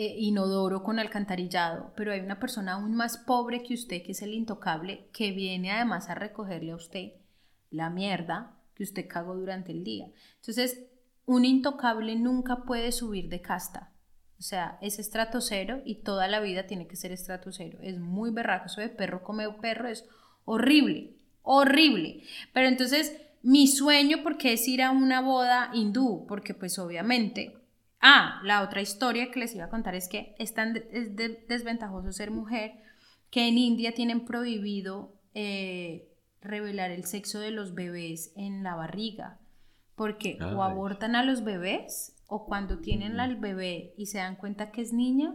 eh, inodoro con alcantarillado, pero hay una persona aún más pobre que usted, que es el intocable, que viene además a recogerle a usted la mierda que usted cagó durante el día. Entonces, un intocable nunca puede subir de casta. O sea, es estrato cero y toda la vida tiene que ser estrato cero. Es muy berraco. Eso de perro come perro es horrible, horrible. Pero entonces, mi sueño, porque es ir a una boda hindú? Porque pues obviamente... Ah, la otra historia que les iba a contar es que es tan de- es de- desventajoso ser mujer que en India tienen prohibido eh, revelar el sexo de los bebés en la barriga. Porque o abortan a los bebés o cuando tienen al bebé y se dan cuenta que es niña,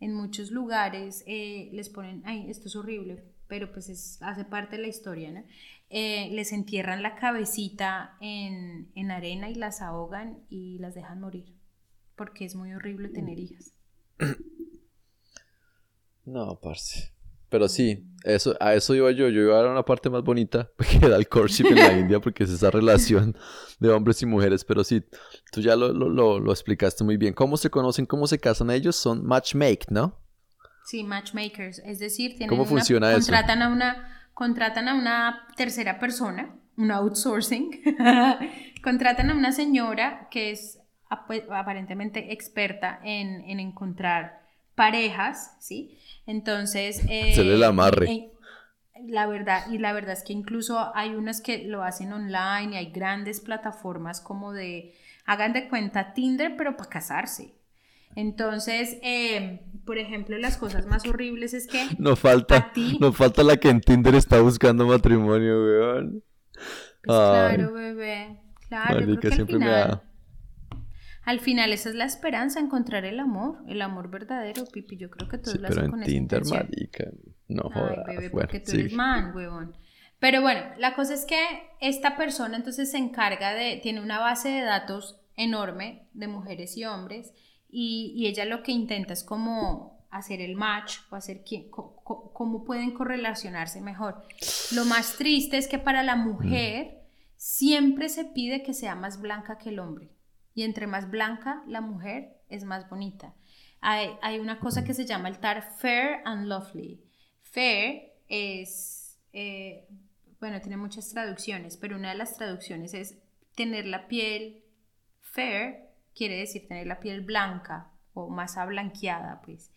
en muchos lugares eh, les ponen, ay, esto es horrible, pero pues es, hace parte de la historia, ¿no? Eh, les entierran la cabecita en, en arena y las ahogan y las dejan morir, porque es muy horrible tener hijas. No, parce. Pero sí, eso, a eso iba yo. Yo iba a una parte más bonita, que era el courtship en la India, porque es esa relación de hombres y mujeres. Pero sí, tú ya lo, lo, lo, lo explicaste muy bien. ¿Cómo se conocen, cómo se casan ellos? Son matchmake, ¿no? Sí, matchmakers. Es decir, tienen ¿Cómo una- funciona eso? contratan a una contratan a una tercera persona, un outsourcing. contratan a una señora que es aparentemente experta en, en encontrar parejas, ¿sí? Entonces... eh, Hacerle el amarre. eh, la verdad, y la verdad es que incluso hay unas que lo hacen online y hay grandes plataformas como de, hagan de cuenta Tinder, pero para casarse. Entonces, eh, por ejemplo, las cosas más horribles es que No falta, ti. no falta la que en Tinder está buscando matrimonio, weón. Pues claro, bebé. Claro, yo creo marica, que al siempre me final, da- al final esa es la esperanza, encontrar el amor, el amor verdadero, Pipi. Yo creo que todos Sí, lo pero hacen en con esa Tinder, marica. No Ay, jodas. bebé, bueno, porque tú eres man, huevón. Pero bueno, la cosa es que esta persona entonces se encarga de, tiene una base de datos enorme de mujeres y hombres y, y ella lo que intenta es como hacer el match o hacer quién- cómo pueden correlacionarse mejor. Lo más triste es que para la mujer siempre se pide que sea más blanca que el hombre y entre más blanca la mujer es más bonita. Hay, una cosa que se llama el TAR Fair and Lovely. Fair es, eh, bueno, tiene muchas traducciones, pero una de las traducciones es tener la piel fair, quiere decir tener la piel blanca o más ablanqueada, pues.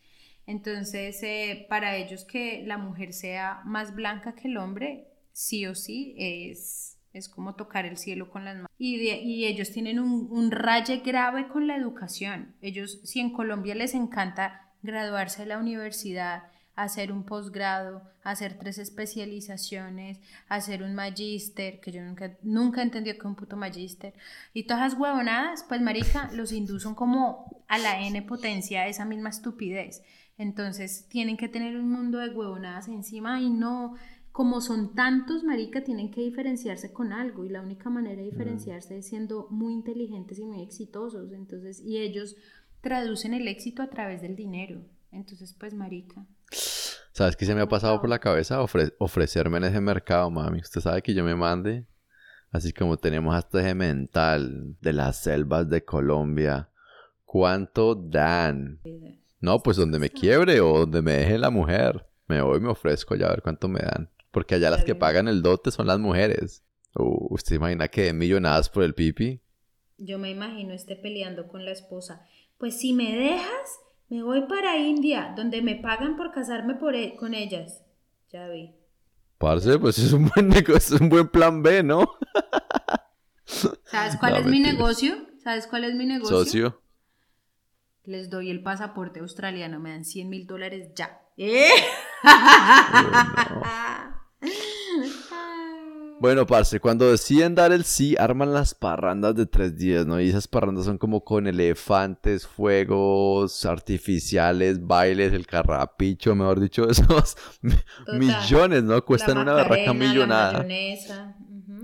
Entonces, eh, para ellos que la mujer sea más blanca que el hombre, sí o sí, es, es como tocar el cielo con las manos. Y, de- y ellos tienen un, un raye grave con la educación. Ellos, si en Colombia les encanta graduarse de la universidad, hacer un posgrado, hacer tres especializaciones, hacer un magíster, que yo nunca, nunca entendí que un puto magíster, y todas esas huevonadas, pues marica, los son como a la n potencia esa misma estupidez. Entonces tienen que tener un mundo de huevonadas encima y no, como son tantos, marica, tienen que diferenciarse con algo y la única manera de diferenciarse es siendo muy inteligentes y muy exitosos. Entonces, y ellos traducen el éxito a través del dinero. Entonces, pues, marica. ¿Sabes qué se me ha pasado por la cabeza? Ofre- ofrecerme en ese mercado, mami. Usted sabe que yo me mande. Así como tenemos hasta ese mental de las selvas de Colombia. ¿Cuánto dan? No, pues donde me quiebre o donde me deje la mujer. Me voy y me ofrezco ya a ver cuánto me dan. Porque allá las que pagan el dote son las mujeres. Uh, ¿Usted imagina que millonadas por el pipi? Yo me imagino esté peleando con la esposa. Pues si me dejas, me voy para India, donde me pagan por casarme por e- con ellas. Ya vi. Parce, pues es un buen negocio, es un buen plan B, ¿no? ¿Sabes cuál No, es mi negocio? ¿Sabes cuál es mi negocio? Socio. Les doy el pasaporte australiano, me dan 100 mil dólares ya. ¿Eh? Bueno, parce, cuando deciden dar el sí, arman las parrandas de tres días, ¿no? Y esas parrandas son como con elefantes, fuegos artificiales, bailes, el carrapicho, mejor dicho, esos Total. millones, ¿no? Cuestan una La millonada.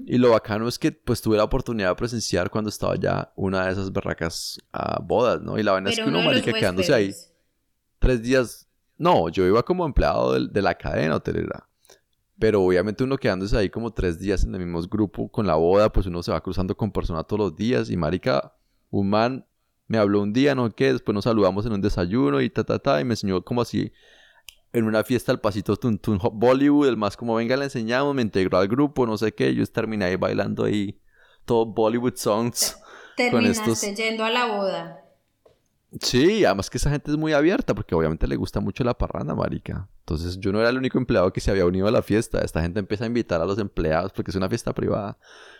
Y lo bacano es que pues tuve la oportunidad de presenciar cuando estaba ya una de esas berracas ah, bodas, ¿no? Y la vaina es Pero que uno, uno de marica, quedándose ahí tres días. No, yo iba como empleado del- de, la cadena hotelera. Pero obviamente uno quedándose ahí como tres días en el mismo grupo con la boda, pues uno se va cruzando con personas todos los días. Y marica, un man me habló un día, no sé qué, después nos saludamos en un desayuno y ta, ta, ta, y me enseñó como así en una fiesta al pasito tun, tun, ho- Bollywood, el más como venga le enseñamos, me integró al grupo, no sé qué, yo terminé ahí bailando ahí todo Bollywood songs. con Terminaste estos- yendo a la boda. Sí, además que esa gente es muy abierta porque obviamente le gusta mucho la parranda, marica. Entonces yo no era el único empleado que se había unido a la fiesta. Esta gente empieza a invitar a los empleados porque es una fiesta privada.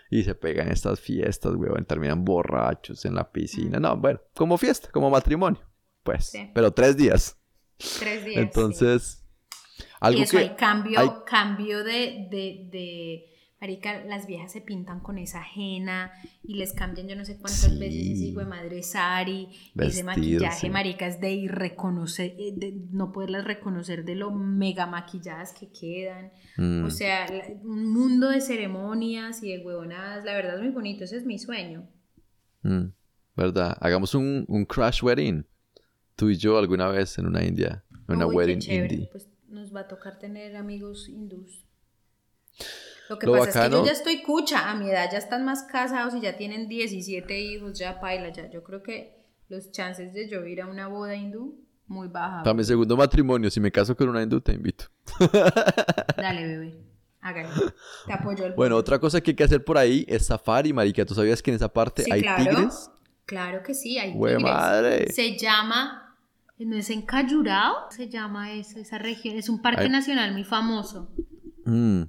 Y se pegan estas fiestas, weón. Terminan borrachos en la piscina. No, bueno, como fiesta, como matrimonio. Pues, Sí. pero tres días. Tres días. sí. Entonces, y algo eso que... hay cambio, hay- cambio de, de, de, marica, las viejas se pintan con esa henna y les cambian yo no sé cuántas Sí. veces ese hijo de madre sari, ese maquillaje, marica, es de irreconocer, eh, de no poderlas reconocer de lo mega maquilladas que quedan. Mm, O sea, un mundo de ceremonias y de huevonadas, la verdad es muy bonito, ese es mi sueño. mm, ¿Verdad? Hagamos un, un crash wedding. Tú y yo alguna vez en una India. En una Uy, wedding indie. Pues, nos va a tocar tener amigos hindús. Lo que Lo pasa es que yo ya estoy cucha, a mi edad ya están más casados y ya tienen 17 hijos, ya paila, ya. Yo creo que los chances de yo ir a una boda hindú, muy baja. Para mi segundo matrimonio, si me caso con una hindú, te invito. Dale, bebé, hágale. Te apoyo el Bueno, otra cosa que hay que hacer por ahí es safari, marica. ¿Tú sabías que en esa parte Sí, hay claro. tigres? Claro que sí, hay ¡Hue tigres. madre! Se llama, ¿no es en Cayurao? Se llama esa, esa región, es un parque nacional muy famoso. Mm,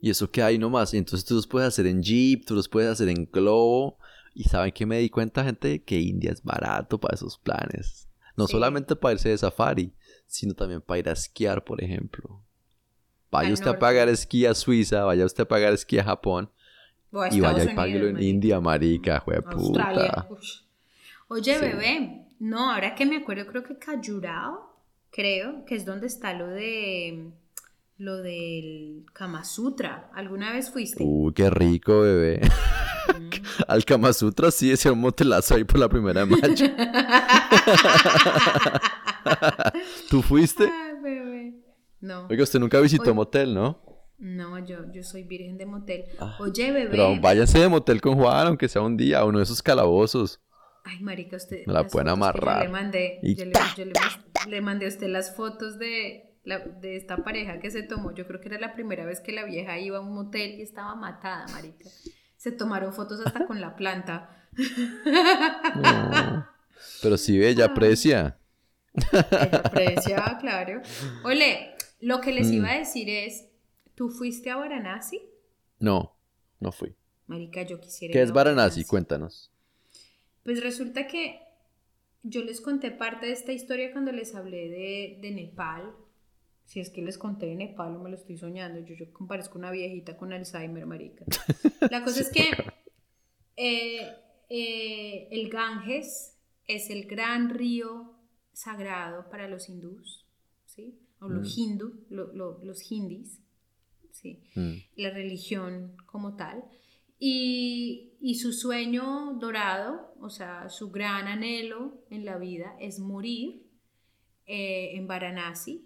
Y eso que hay nomás. Y entonces tú los puedes hacer en jeep, tú los puedes hacer en globo. Y ¿saben qué me di cuenta, gente? Que India es barato para esos planes. No Sí. solamente para irse de safari, sino también para ir a esquiar, por ejemplo. Vaya Al usted a pagar esquí a Suiza, vaya usted a pagar esquí a Japón. O a y vaya y páguelo en marica. India, marica, jue Australia. puta. ush. Oye, Sí. bebé, no, ahora que me acuerdo, creo que Cayurao, creo que es donde está lo de lo del Kama Sutra. ¿Alguna vez fuiste? Uy, qué rico, bebé. Mm. Al Kama Sutra sí, ese un motelazo ahí por la primera de mayo. ¿Tú fuiste? Ay, bebé. No, Oiga, usted nunca visitó Oye. motel, ¿no? no, yo, yo soy virgen de motel. Ah, Oye, bebé. Pero váyase de motel con Juan, aunque sea un día, uno de esos calabozos. Ay, marica, usted. Me la pueden amarrar. Yo le mandé, Y yo le, le mandé a usted las fotos de, la- de esta pareja que se tomó. Yo creo que era la primera vez que la vieja iba a un motel y estaba matada, marica. Se tomaron fotos hasta con la planta. No. Pero si ella aprecia. Ella aprecia, claro. Ole, lo que les Mm. iba a decir es, ¿tú fuiste a Varanasi? No, no fui. Marica, yo quisiera ¿Qué ir es a Varanasi? Cuéntanos. Pues resulta que yo les conté parte de esta historia cuando les hablé de, de Nepal. Si es que les conté de Nepal o me lo estoy soñando, yo, yo comparezco una viejita con Alzheimer, marica. La cosa es que eh, eh, el Ganges es el gran río sagrado para los hindús, ¿sí? O los Mm. hindú, lo- lo- los hindis, ¿sí? Mm. la religión como tal. Y, y su sueño dorado, o sea, su gran anhelo en la vida es morir eh, en Varanasi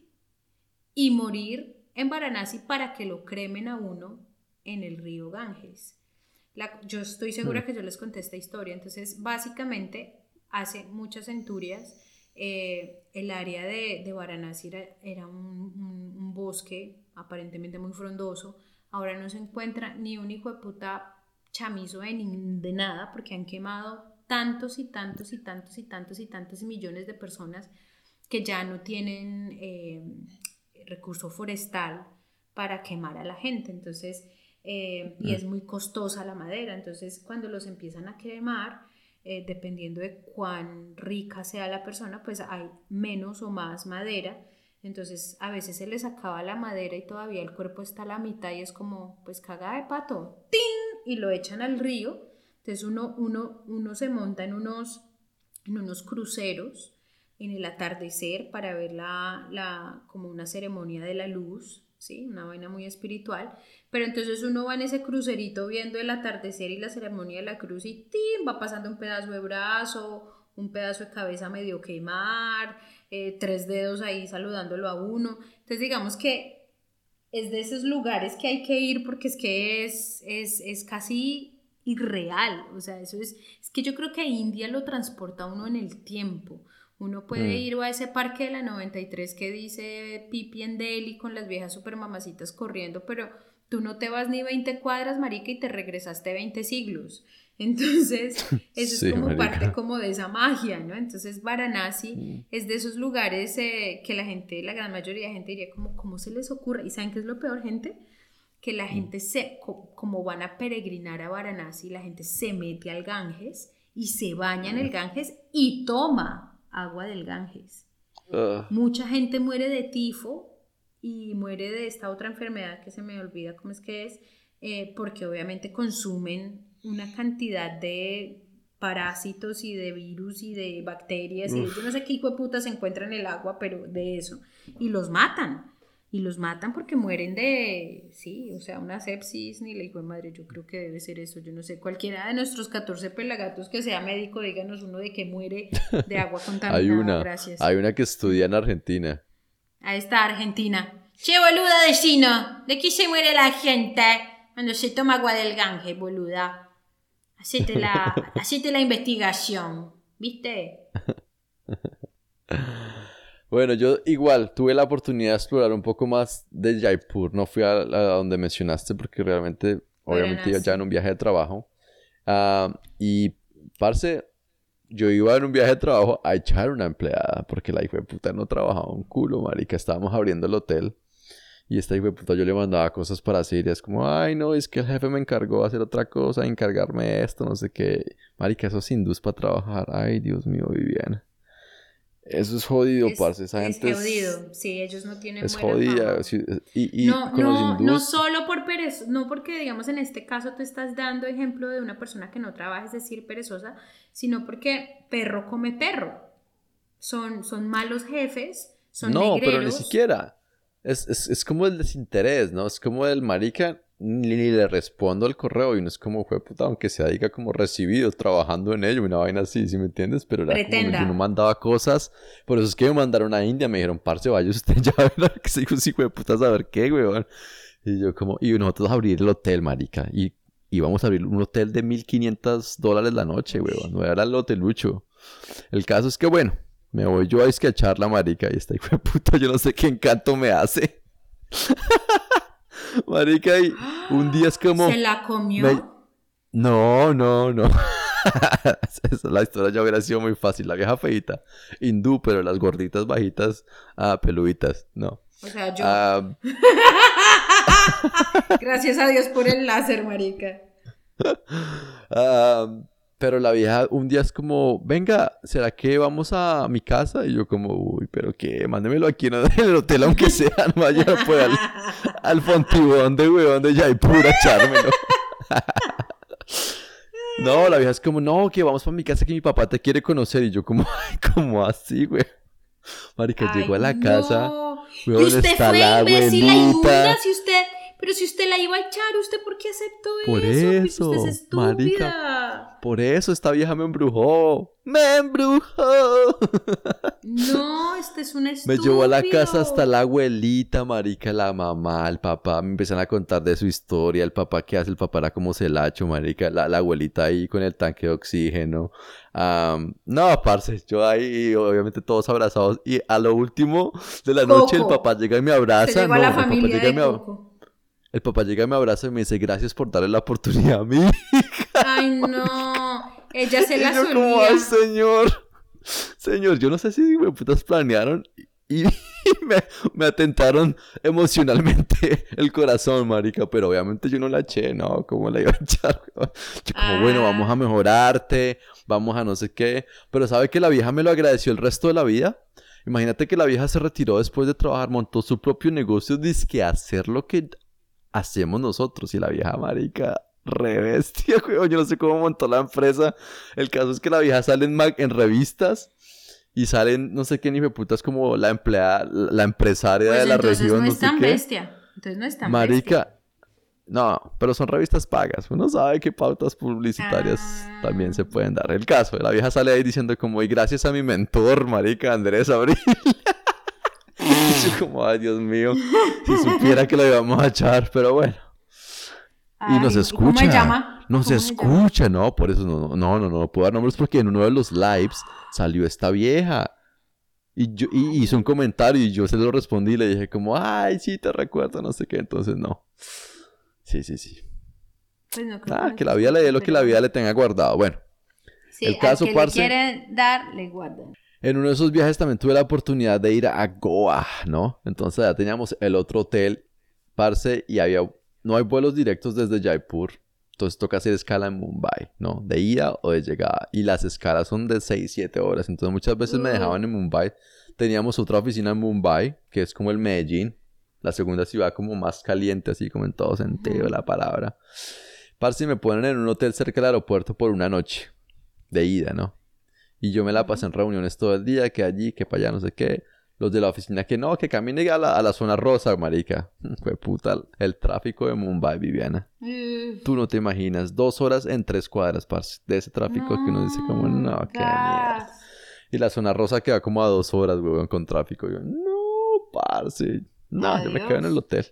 y morir en Varanasi para que lo cremen a uno en el río Ganges. La- yo estoy segura Mm. que yo les conté esta historia. Entonces, básicamente, hace muchas centurias, eh, el área de, de Varanasi era, era un, un- un bosque aparentemente muy frondoso. Ahora no se encuentra ni un hijo de puta chamizo de, ni- de nada porque han quemado tantos y tantos y tantos y tantos y tantos millones de personas que ya no tienen eh, recurso forestal para quemar a la gente. Entonces, eh, y Mm. es muy costosa la madera. Entonces, cuando los empiezan a quemar, eh, dependiendo de cuán rica sea la persona, pues hay menos o más madera. Entonces, a veces se les acaba la madera y todavía el cuerpo está a la mitad y es como, pues caga de pato, ¡tin! Y lo echan al río. Entonces, uno, uno, uno se monta en unos, en unos cruceros en el atardecer para ver la, la, como una ceremonia de la luz, ¿sí? Una vaina muy espiritual. Pero entonces uno va en ese crucerito viendo el atardecer y la ceremonia de la cruz y ¡tim! va pasando un pedazo de brazo, un pedazo de cabeza medio quemar, eh, tres dedos ahí saludándolo a uno. Entonces digamos que es de esos lugares que hay que ir porque es que es, es, es casi irreal. O sea, eso es, es que yo creo que India lo transporta a uno en el tiempo. Uno puede Mm. ir a ese parque de la 93 que dice Pipi en Delhi con las viejas super mamacitas corriendo, pero tú no te vas ni 20 cuadras, marica, y te regresaste 20 siglos. Entonces, eso Sí, es como marica. parte como de esa magia, ¿no? Entonces, Varanasi Mm. es de esos lugares eh, que la gente, la gran mayoría de gente diría como, ¿cómo se les ocurre? ¿Y saben qué es lo peor, gente? Que la gente se, co- como van a peregrinar a Varanasi, la gente se mete al Ganges y se baña en el Ganges y toma agua del Ganges. Ugh. Mucha gente muere de tifo y muere de esta otra enfermedad que se me olvida cómo es que es, eh, porque obviamente consumen una cantidad de parásitos y de virus y de bacterias y yo no sé qué hijo de puta se encuentra en el agua, pero de eso. Y los matan. Y los matan porque mueren de, sí, o sea, una sepsis, ni la hijo de madre, yo creo que debe ser eso, yo no sé, cualquiera de nuestros 14 pelagatos que sea médico, díganos uno de que muere de agua contaminada, Hay una, gracias. hay una que estudia en Argentina. A esta Argentina. Che, boluda de chino. ¿De qué se muere la gente cuando se toma agua del Gange, boluda? Hacete la, hacete la investigación. ¿Viste? Bueno, yo igual tuve la oportunidad de explorar un poco más de Jaipur. No fui a, a donde mencionaste porque realmente, obviamente, iba ya en un viaje de trabajo. Ah, y, parce, yo iba en un viaje de trabajo a echar una empleada porque la hija de puta no trabajaba un culo, marica. Estábamos abriendo el hotel. Y esta hijo de puta yo le mandaba cosas para hacer y es como, ay no, es que el jefe me encargó de hacer otra cosa, encargarme esto, no sé qué. Marica, esos hindús para trabajar. Ay, Dios mío, Viviana. Eso es jodido, Es- parce. Esa es gente es, jodido. Sí, ellos no tienen es buena jodida. sí, Y, y no, con no, los no solo por pereza, no porque digamos en este caso tú estás dando ejemplo de una persona que no trabaja, es decir, perezosa, sino porque perro come perro. Son, son malos jefes, son no, pero ni negreros. siquiera. Es, es, es como el desinterés, ¿no? Es como el marica, ni, le respondo al correo y no es como, fue puta, aunque sea diga como recibido, trabajando en ello, una vaina así, ¿sí me entiendes? Pero era Pretenda. como yo no mandaba cosas, por eso es que me mandaron a India, me dijeron, parce, vaya usted ya verá que se sí, hijo de puta, a saber qué, weón. Y yo como, y nosotros abrir el hotel, marica, y íbamos a abrir un hotel de 1500 dólares la noche, weón, no era el hotelucho. El caso es que, bueno, me voy yo a esquechar la marica y esta hijo de puta, yo no sé qué encanto me hace. marica, y un día es como... Se la comió. me- No, no, no. La historia ya hubiera sido muy fácil. La vieja feita, hindú, pero las gorditas bajitas, ah, peluditas, no. O sea, yo. Ah, Gracias a Dios por el láser, marica. ah, pero la vieja un día es como, venga, ¿será que vamos a mi casa? Y yo como, uy, pero qué, mándemelo aquí en el hotel, aunque sea, no vaya pues al, al fontibón de weón de Jaipur a echármelo. No, la vieja es como, no, que vamos para mi casa que mi papá te quiere conocer. Y yo como, ay, ¿cómo así, güey? Marica, llegó a la Ay, casa. no. Y weón, usted está fue la imbécil, inmunda, si usted, pero si usted la iba a echar, ¿usted por qué aceptó Por eso? eso, Pues usted es marica. estúpida. Por eso esta vieja me embrujó. ¡Me embrujó! No, este es un Me estúpido. llevó a la casa hasta la abuelita, marica, la mamá, el papá. Me empiezan a contar de su historia. El papá, ¿qué hace? El papá era como celacho, marica. La, la abuelita ahí con el tanque de oxígeno. Am, no, parce, yo ahí, obviamente todos abrazados. Y a lo último de la noche, el papá llega y me abraza. No, a la el papá llega y me ab- Coco. El papá llega y me abraza y me dice, gracias por darle la oportunidad a mí. Ay, no. Ella se la solía. ay, señor. Señor, yo no sé si me putas planearon y me, me atentaron emocionalmente el corazón, marica. Pero obviamente yo no la eché, ¿no? ¿Cómo la iba a echar? Yo como, bueno, Ah. vamos a mejorarte, vamos a no sé qué. Pero ¿sabe que la vieja me lo agradeció el resto de la vida? Imagínate que la vieja se retiró después de trabajar, montó su propio negocio, dice hacer lo que hacemos nosotros. Y la vieja marica, re bestia, weón. Yo no sé cómo montó la empresa. El caso es que la vieja sale en, en revistas y salen, no sé qué ni me putas, como la empleada, la empresaria Pues de la región, no no, sé tan qué. bestia. Entonces no es tan bestia. Marica. No, pero son revistas pagas. Uno sabe que pautas publicitarias Ah. también se pueden dar. El caso, la vieja sale ahí diciendo como, y gracias a mi mentor, marica, Andrés Abril. yo como, ay, Dios mío, si supiera que lo íbamos a echar, pero bueno. y nos escucha. ¿Cómo se llama? Nos ¿Cómo se llama? escucha, no, por eso no, no, no, no, no puedo dar nombres porque en uno de los lives salió esta vieja. Y, yo, y hizo un comentario y yo se lo respondí y le dije como, ay, sí, te recuerdo, no sé qué, entonces no. Sí, sí, sí. Pues no creo Ah, que la vida le dé lo que la vida le tenga guardado. Bueno, Sí, el al caso, que parce- le quieren dar, le guardan. En uno de esos viajes también tuve la oportunidad de ir a Goa, ¿no? Entonces ya teníamos el otro hotel, parce, y había, no hay vuelos directos desde Jaipur. Entonces toca hacer escala en Mumbai, ¿no? De ida o de llegada. Y las escalas son de 6, 7 horas. Entonces muchas veces me dejaban en Mumbai. Teníamos otra oficina en Mumbai, que es como el Medellín. La segunda ciudad como más caliente, así como en todo sentido de la palabra. Parce, me ponen en un hotel cerca del aeropuerto por una noche. De ida, ¿no? Y yo me la pasé en reuniones todo el día, que allí, que para allá, no sé qué. Los de la oficina que no, que camine a la, a la zona rosa, marica. Fue puta el tráfico de Mumbai, Viviana. Tú no te imaginas, dos horas en tres cuadras, parce, de ese tráfico que uno dice como, no, qué mierda. Y la zona rosa queda como a dos horas, weón, con tráfico. Yo, no, parce. No, yo me quedo en el hotel.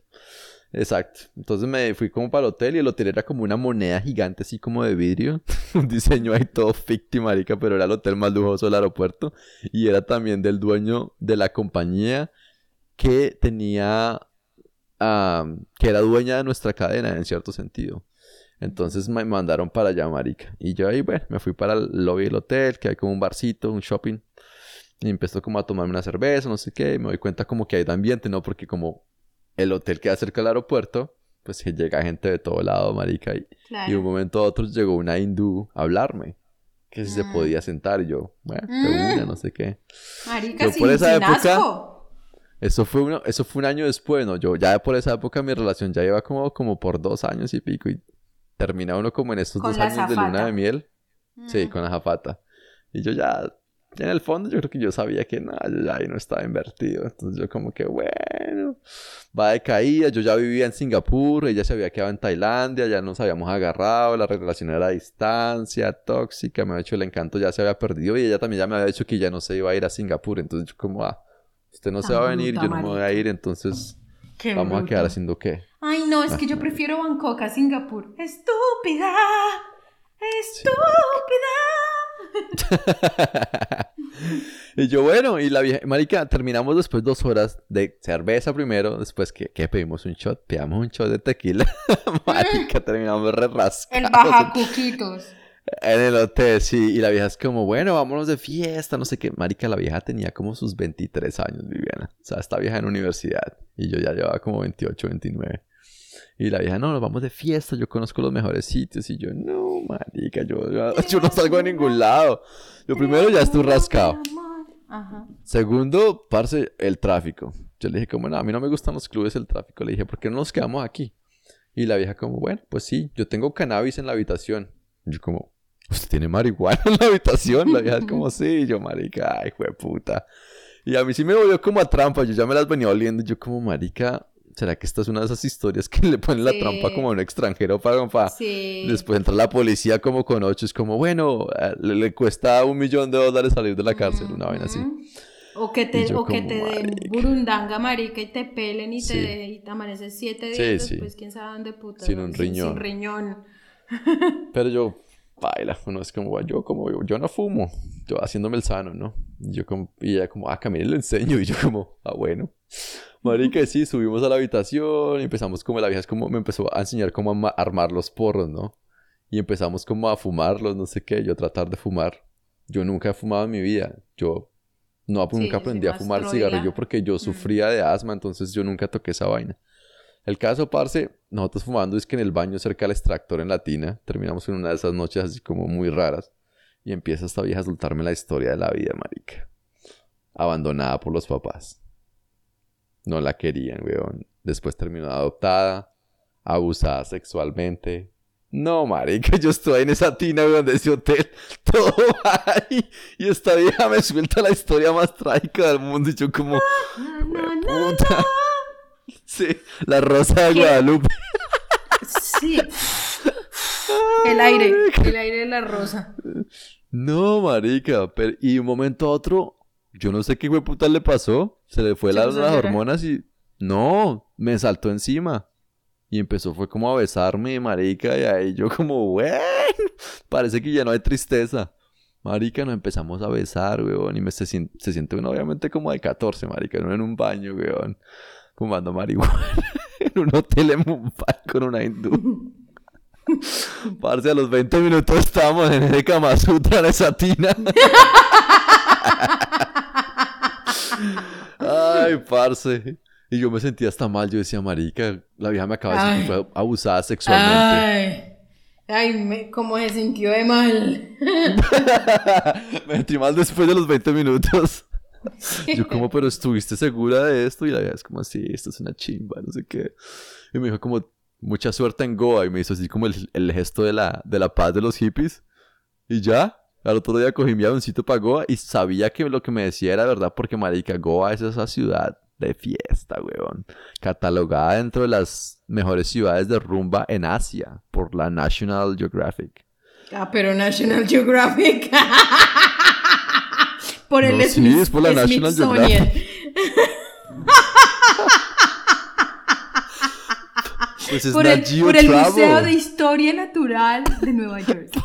Exacto. Entonces me fui como para el hotel y el hotel era como una moneda gigante así como de vidrio. Un diseño ahí todo ficti, marica, pero era el hotel más lujoso del aeropuerto. Y era también del dueño de la compañía que tenía... que era dueña de nuestra cadena en cierto sentido. Entonces me mandaron para allá, marica. Y yo ahí, bueno, me fui para el lobby del hotel, que hay como un barcito, un shopping. Y empezó como a tomarme una cerveza, no sé qué. Y me doy cuenta como que hay de ambiente, ¿no? Porque como el hotel queda cerca del aeropuerto, pues que llega gente de todo lado, marica. Y, y de un momento a otro llegó una hindú a hablarme. Que si se Mm. podía sentar. Y yo, bueno, una, Mm. no sé qué. Marica, Yo sin, por esa sin época- asco. Eso fue, uno, eso fue un año después, ¿no? Yo ya por esa época mi relación ya iba como, como por dos años y pico. Y termina uno como en estos Con dos años de luna de miel. Sí, Mm. con la jafata. Y yo ya, en el fondo, yo creo que yo sabía que nada, yo ya ahí no estaba invertido. Entonces yo como que, bueno, va de caída. Yo ya vivía en Singapur, ella se había quedado en Tailandia, ya nos habíamos agarrado, la relación era a distancia, tóxica, me había hecho el encanto, ya se había perdido y ella también ya me había dicho que ya no se iba a ir a Singapur. Entonces yo como, ah, usted no se va a venir, bruta, yo no me voy a ir, entonces Qué vamos a bruto. quedar haciendo qué. Ay, no, es que yo Imagínate. prefiero Bangkok a Singapur. Estúpida. Estúpida. y yo, bueno, y la vieja, marica, terminamos después dos horas de cerveza primero, después que, que pedimos un shot, pedimos un shot de tequila, marica, terminamos re El rascados bajacuquitos. en el hotel, sí, y la vieja es como, bueno, vámonos de fiesta, no sé qué, marica, la vieja tenía como sus 23 años, Viviana, o sea, esta vieja en universidad, y yo ya llevaba como 28, 29. Y la vieja, no, nos vamos de fiesta, yo conozco los mejores sitios. Y yo, no, marica, yo, yo, yo no salgo a ningún lado. Yo primero ya estoy rascado. Ajá. Segundo, parce, el tráfico. Yo le dije, como, no, a mí no me gustan los clubes, el tráfico. Le dije, ¿por qué no nos quedamos aquí? Y la vieja, como, bueno, pues sí, yo tengo cannabis en la habitación. Yo, como, ¿usted tiene marihuana en la habitación? La vieja es como, sí, Y yo, marica, ay, de puta. Y a mí sí me volvió como a trampa. Yo ya me las venía oliendo. Yo, como, marica, ¿será que esta es una de esas historias que le ponen la trampa como a un extranjero para, para Sí. Después entra la policía como con ocho. Es como, bueno, eh, le, le cuesta un millón de dólares salir de la cárcel. Una vaina así. O que te, o que te den burundanga, marica, y te pelen y te, y te amaneces siete días después, quién sabe dónde puta. Sin un riñón. Sin, riñón. Pero yo, baila, uno es como, yo como, yo, yo no fumo, yo haciéndome el sano, ¿no? Y yo como, y ella como, ah, Camila le enseño, y yo como, ah, bueno. Marica, sí, subimos a la habitación y empezamos como, la vieja es como, me empezó a enseñar cómo a ma- armar los porros, ¿no? Y empezamos como a fumarlos, no sé qué, yo tratar de fumar. Yo nunca he fumado en mi vida, yo no, Sí, nunca aprendí a fumar cigarrillo porque yo sufría de asma, entonces yo nunca toqué esa vaina. El caso, parce, nosotros fumando es que en el baño cerca del extractor en Latina, terminamos en una de esas noches así como muy raras. Y empieza esta vieja a soltarme la historia de la vida, marica. Abandonada por los papás. No la querían, weón. Después terminó adoptada, abusada sexualmente. No, marica, yo estoy en esa tina, weón, de ese hotel. Todo ahí. Y esta vieja me suelta la historia más trágica del mundo. Y yo como, No, no, no. Sí, la rosa de ¿Qué? Guadalupe. Sí. El aire, el aire de la rosa. No, marica. pero- y un momento a otro, yo no sé qué puta le pasó. Se le fue la- las hormonas y... No, me saltó encima. Y empezó, fue como a besarme, marica. Y ahí yo como, bueno, parece que ya no hay tristeza. Marica, nos empezamos a besar, weón. Y me se siente uno obviamente como de 14, marica. No en un baño, weón. Fumando marihuana. en un hotel en Mumbai con una hindú. Parce, a los 20 minutos estábamos en el Kama Sutra en esa tina. Ay, parce. Y yo me sentía hasta mal. Yo decía, marica, la vieja me acaba de decir que Ay. fue abusada sexualmente. Ay, ay, me, cómo se sintió de mal. me sentí mal después de los 20 minutos. Yo como, pero estuviste segura de esto y la vieja es como así, esto es una chimba, no sé qué. Y me dijo como, mucha suerte en Goa y me hizo así como el, el gesto de la, de la paz de los hippies. Y ya, al otro día cogí mi avioncito para Goa y sabía que lo que me decía era verdad porque marica, Goa es esa ciudad de fiesta, weón. Catalogada dentro de las mejores ciudades de rumba en Asia por la National Geographic. Ah, pero National Geographic. por el no, Smith, sí, es por la National Geographic. pues es por, el, por el Museo de Historia Natural de Nueva York.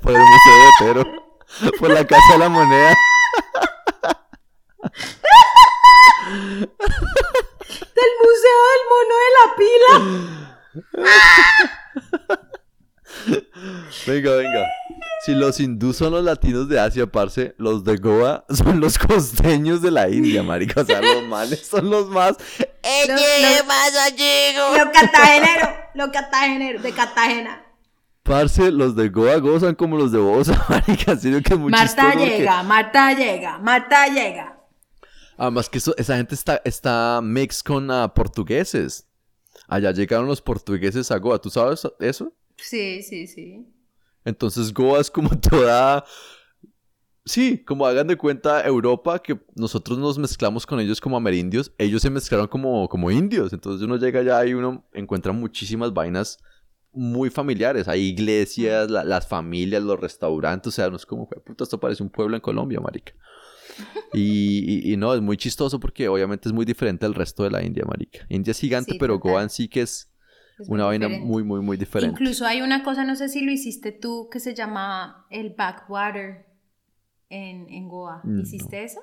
por el Museo de Otero. Por la Casa de la Moneda. Venga, venga. Si los hindús son los latinos de Asia, parce, los de Goa son los costeños de la India, marica. O sea, los males son los más. Los, los, los cartageneros, los cartageneros, de Cartagena. Parce, los de Goa gozan como los de Bosa, marica. Serio que muy Marta porque- llega, Marta llega, Marta llega. Además que eso- esa gente está, está mix con ah, portugueses. Allá llegaron los portugueses a Goa. ¿Tú sabes eso? Sí, sí, sí. Entonces Goa es como toda... Sí, como hagan de cuenta Europa que nosotros nos mezclamos con ellos como amerindios, ellos se mezclaron como, como indios. Entonces uno llega allá y uno encuentra muchísimas vainas muy familiares. Hay iglesias, la- las familias, los restaurantes. O sea, no es como, "Jue puta, esto parece un pueblo en Colombia, marica. Y, y- y no, es muy chistoso porque obviamente es muy diferente al resto de la India, marica. India es gigante, Sí, pero total. Goa en sí que es Es una vaina diferente. muy, muy, muy diferente. Incluso hay una cosa, no sé si lo hiciste tú, que se llama el backwater en, en Goa. Mm, ¿Hiciste eso?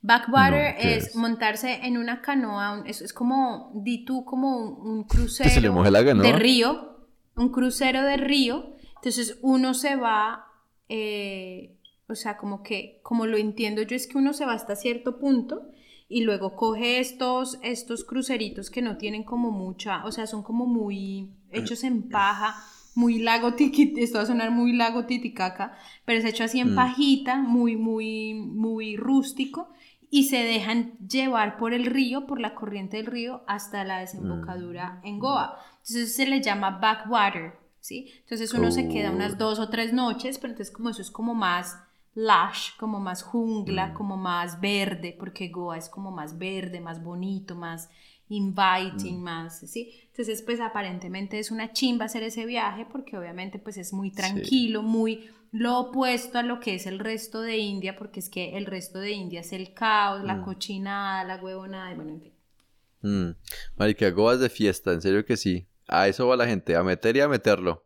Backwater No, ¿qué es, es? montarse en una canoa, un- es, es como, di tú, como un, un crucero se le moje la canoa? de río, un crucero de río. Entonces uno se va, eh, o sea, como que, como lo entiendo yo, es que uno se va hasta cierto punto y luego coge estos, estos cruceritos que no tienen como mucha, o sea, son como muy hechos en paja, muy lago tiki, esto va a sonar muy lago titicaca, pero es hecho así en Mm. pajita, muy, muy, muy rústico, y se dejan llevar por el río, por la corriente del río, hasta la desembocadura en Goa. Entonces se le llama backwater, ¿sí? Entonces uno se queda unas dos o tres noches, pero entonces como eso es como más lush, como más jungla, Mm. como más verde, porque Goa es como más verde, más bonito, más inviting, Mm. más, ¿sí? Entonces, pues aparentemente es una chimba hacer ese viaje porque obviamente pues es muy tranquilo, muy lo opuesto a lo que es el resto de India, porque es que el resto de India es el caos, la Mm. cochinada, la huevonada, y bueno, en fin. Mm. Marica, Goa es de fiesta, en serio que sí. A eso va la gente, a meter y a meterlo.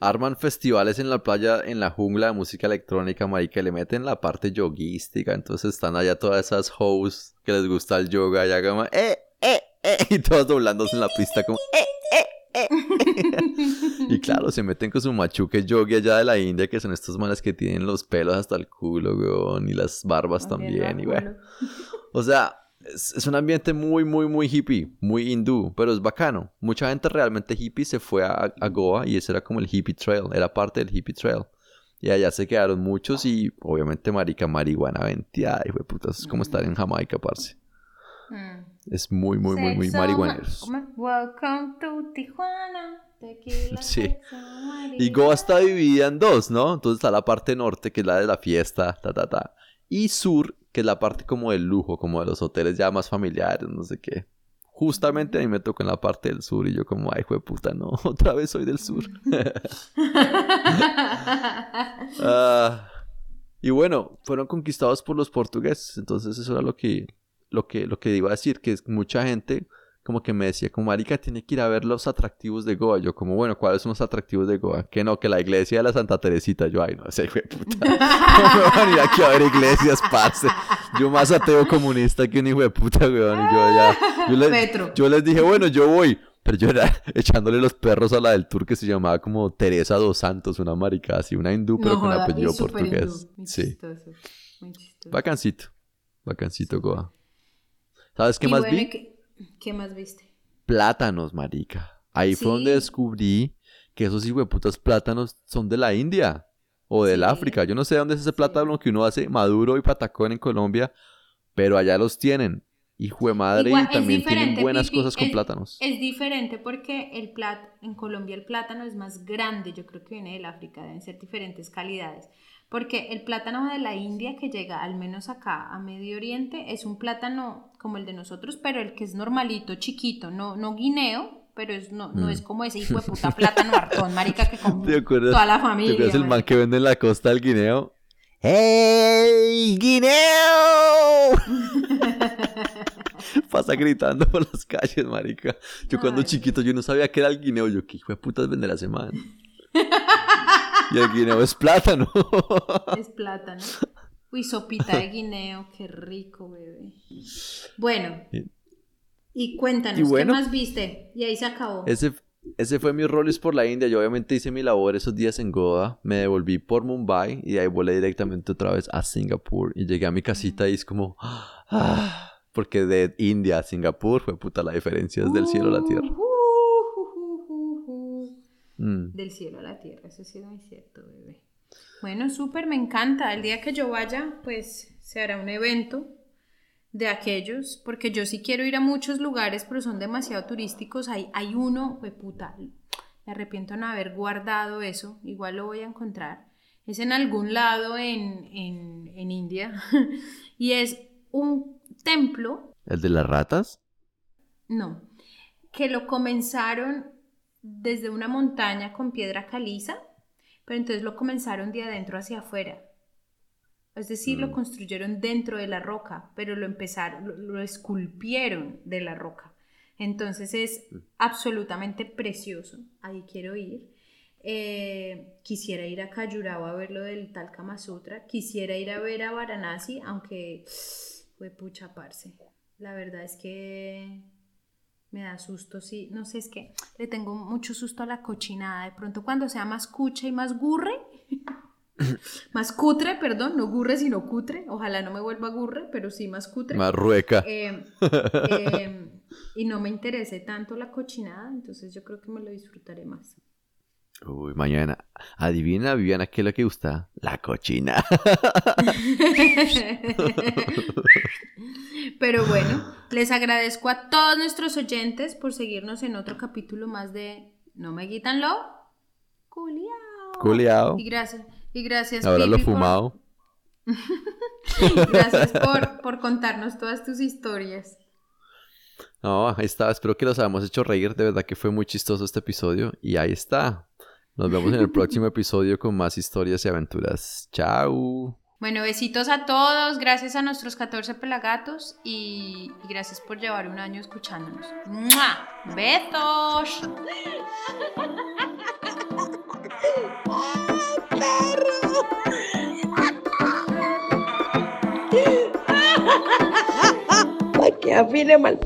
Arman festivales en la playa, en la jungla de música electrónica, marica, y le meten la parte yoguística. Entonces están allá todas esas hoes que les gusta el yoga, ya como, eh, eh, eh, y todos doblándose en la pista como, eh, eh, eh. y claro, se meten con su machuque yogi allá de la India, que son estos manes que tienen los pelos hasta el culo, weón, y las barbas también, y bueno. O sea, es, es un ambiente muy, muy, muy hippie, muy hindú, pero es bacano. Mucha gente realmente hippie se fue a, a Goa y ese era como el hippie trail, era parte del hippie trail. Y allá se quedaron muchos y obviamente marica, marihuana venteada, y puta, eso es como estar en Jamaica, parce. Mm. Es muy, muy, muy, muy marihuaneros. Welcome to Tijuana. Tequila, Sí. Y Goa está dividida en dos, ¿no? Entonces está la parte norte, que es la de la fiesta, ta, ta, ta. Y sur, que es la parte como del lujo, como de los hoteles ya más familiares, no sé qué. Justamente a mí me tocó en la parte del sur y yo como, ay, de puta, no, otra vez soy del sur. Ah, y bueno, fueron conquistados por los portugueses, entonces eso era lo que, lo que, lo que iba a decir, que es mucha gente como que me decía, como marica, tiene que ir a ver los atractivos de Goa. Yo como, bueno, ¿cuáles son los atractivos de Goa? Que no, que la iglesia de la Santa Teresita. Yo, ay, no, ese hijo de puta. No me van a ir aquí a ver iglesias, parce. Yo más ateo comunista que un hijo de puta, weón. Y yo ya, yo les, Petro. yo les dije, bueno, yo voy. Pero yo era echándole los perros a la del tour que se llamaba como Teresa dos Santos, una marica así, una hindú, pero No con joda, apellido portugués. hindú, Sí, chistoso, muy chistoso. bacancito. Bacancito, Goa. ¿Sabes qué Y más bueno, vi? ¿y ¿qué, más viste? Plátanos, marica. Ahí fue donde descubrí que esos hijueputas plátanos son de la India o del Sí. África. Yo no sé dónde es ese plátano que uno hace maduro y patacón en Colombia, pero allá los tienen. Hijo de madre, Igual, y también tienen buenas cosas con es- plátanos. Es diferente porque el plat en Colombia el plátano es más grande, yo creo que viene del África, deben ser diferentes calidades. Porque el plátano de la India que llega al menos acá a Medio Oriente es un plátano como el de nosotros, pero el que es normalito, chiquito, no, no guineo, pero es, no, no Mm. es como ese hijo de puta plátano hartón, marica, que ¿Te acuerdas? toda la ¿Te familia. acuerdas el man que vende en la costa del guineo? ¡Hey, guineo! Pasa gritando por las calles, marica. Yo cuando Ay. chiquito yo no sabía que era el guineo. Yo, ¿qué hijo de putas vender la semana? y el guineo es plátano. Es plátano. Uy, sopita de guineo, qué rico, bebé. Bueno, y cuéntanos, Y bueno. ¿qué más viste? Y ahí se acabó. ese, ese fue mi roles por la India. Yo obviamente hice mi labor esos días en Goa. Me devolví por Mumbai y de ahí volé directamente otra vez a Singapur. Y llegué a mi casita y es como... ah, porque de India a Singapur fue puta la diferencia es del cielo a la tierra. Uh, uh, uh, uh, uh. Mm. Del cielo a la tierra, eso sí es muy cierto, bebé. Bueno, súper, me encanta. El día que yo vaya, pues se hará un evento de aquellos, porque yo sí quiero ir a muchos lugares, pero son demasiado turísticos. Hay, hay uno, pues puta, me arrepiento de no haber guardado eso, igual lo voy a encontrar. Es en algún lado en, en, en India y es un templo ¿El de las ratas? no, que lo comenzaron desde una montaña con piedra caliza, pero entonces lo comenzaron de adentro hacia afuera. Es decir, lo Mm. construyeron dentro de la roca, pero lo empezaron, lo, lo esculpieron de la roca. Entonces es absolutamente precioso. Ahí quiero ir. Eh, quisiera ir a Khajuraho a ver lo del tal Kama Sutra. Quisiera ir a ver a Varanasi, aunque fue pucha parce. La verdad es que me da susto, sí. No sé, es que le tengo mucho susto a la cochinada. De pronto cuando sea más cucha y más gurre, más cutre, perdón, no gurre sino cutre. Ojalá no me vuelva gurre, pero sí más cutre. Marrueca. Eh, eh, y no me interese tanto la cochinada, entonces yo creo que me lo disfrutaré más. Uy, mañana. Adivina, Viviana, ¿qué es lo que gusta? La cochina. Pero bueno, les agradezco a todos nuestros oyentes por seguirnos en otro capítulo más de No me quitan lo culiao. Culeado. Y gracias, y gracias. Ahora lo Pipi, por- fumado. Gracias por, por contarnos todas tus historias. No, ahí está. Espero que los hayamos hecho reír. De verdad que fue muy chistoso este episodio. Y ahí está. Nos vemos en el próximo episodio con más historias y aventuras. Chao. Bueno, besitos a todos, gracias a nuestros 14 pelagatos y, y gracias por llevar un año escuchándonos. ¡Mua! ¡Besos! Para que afine mal.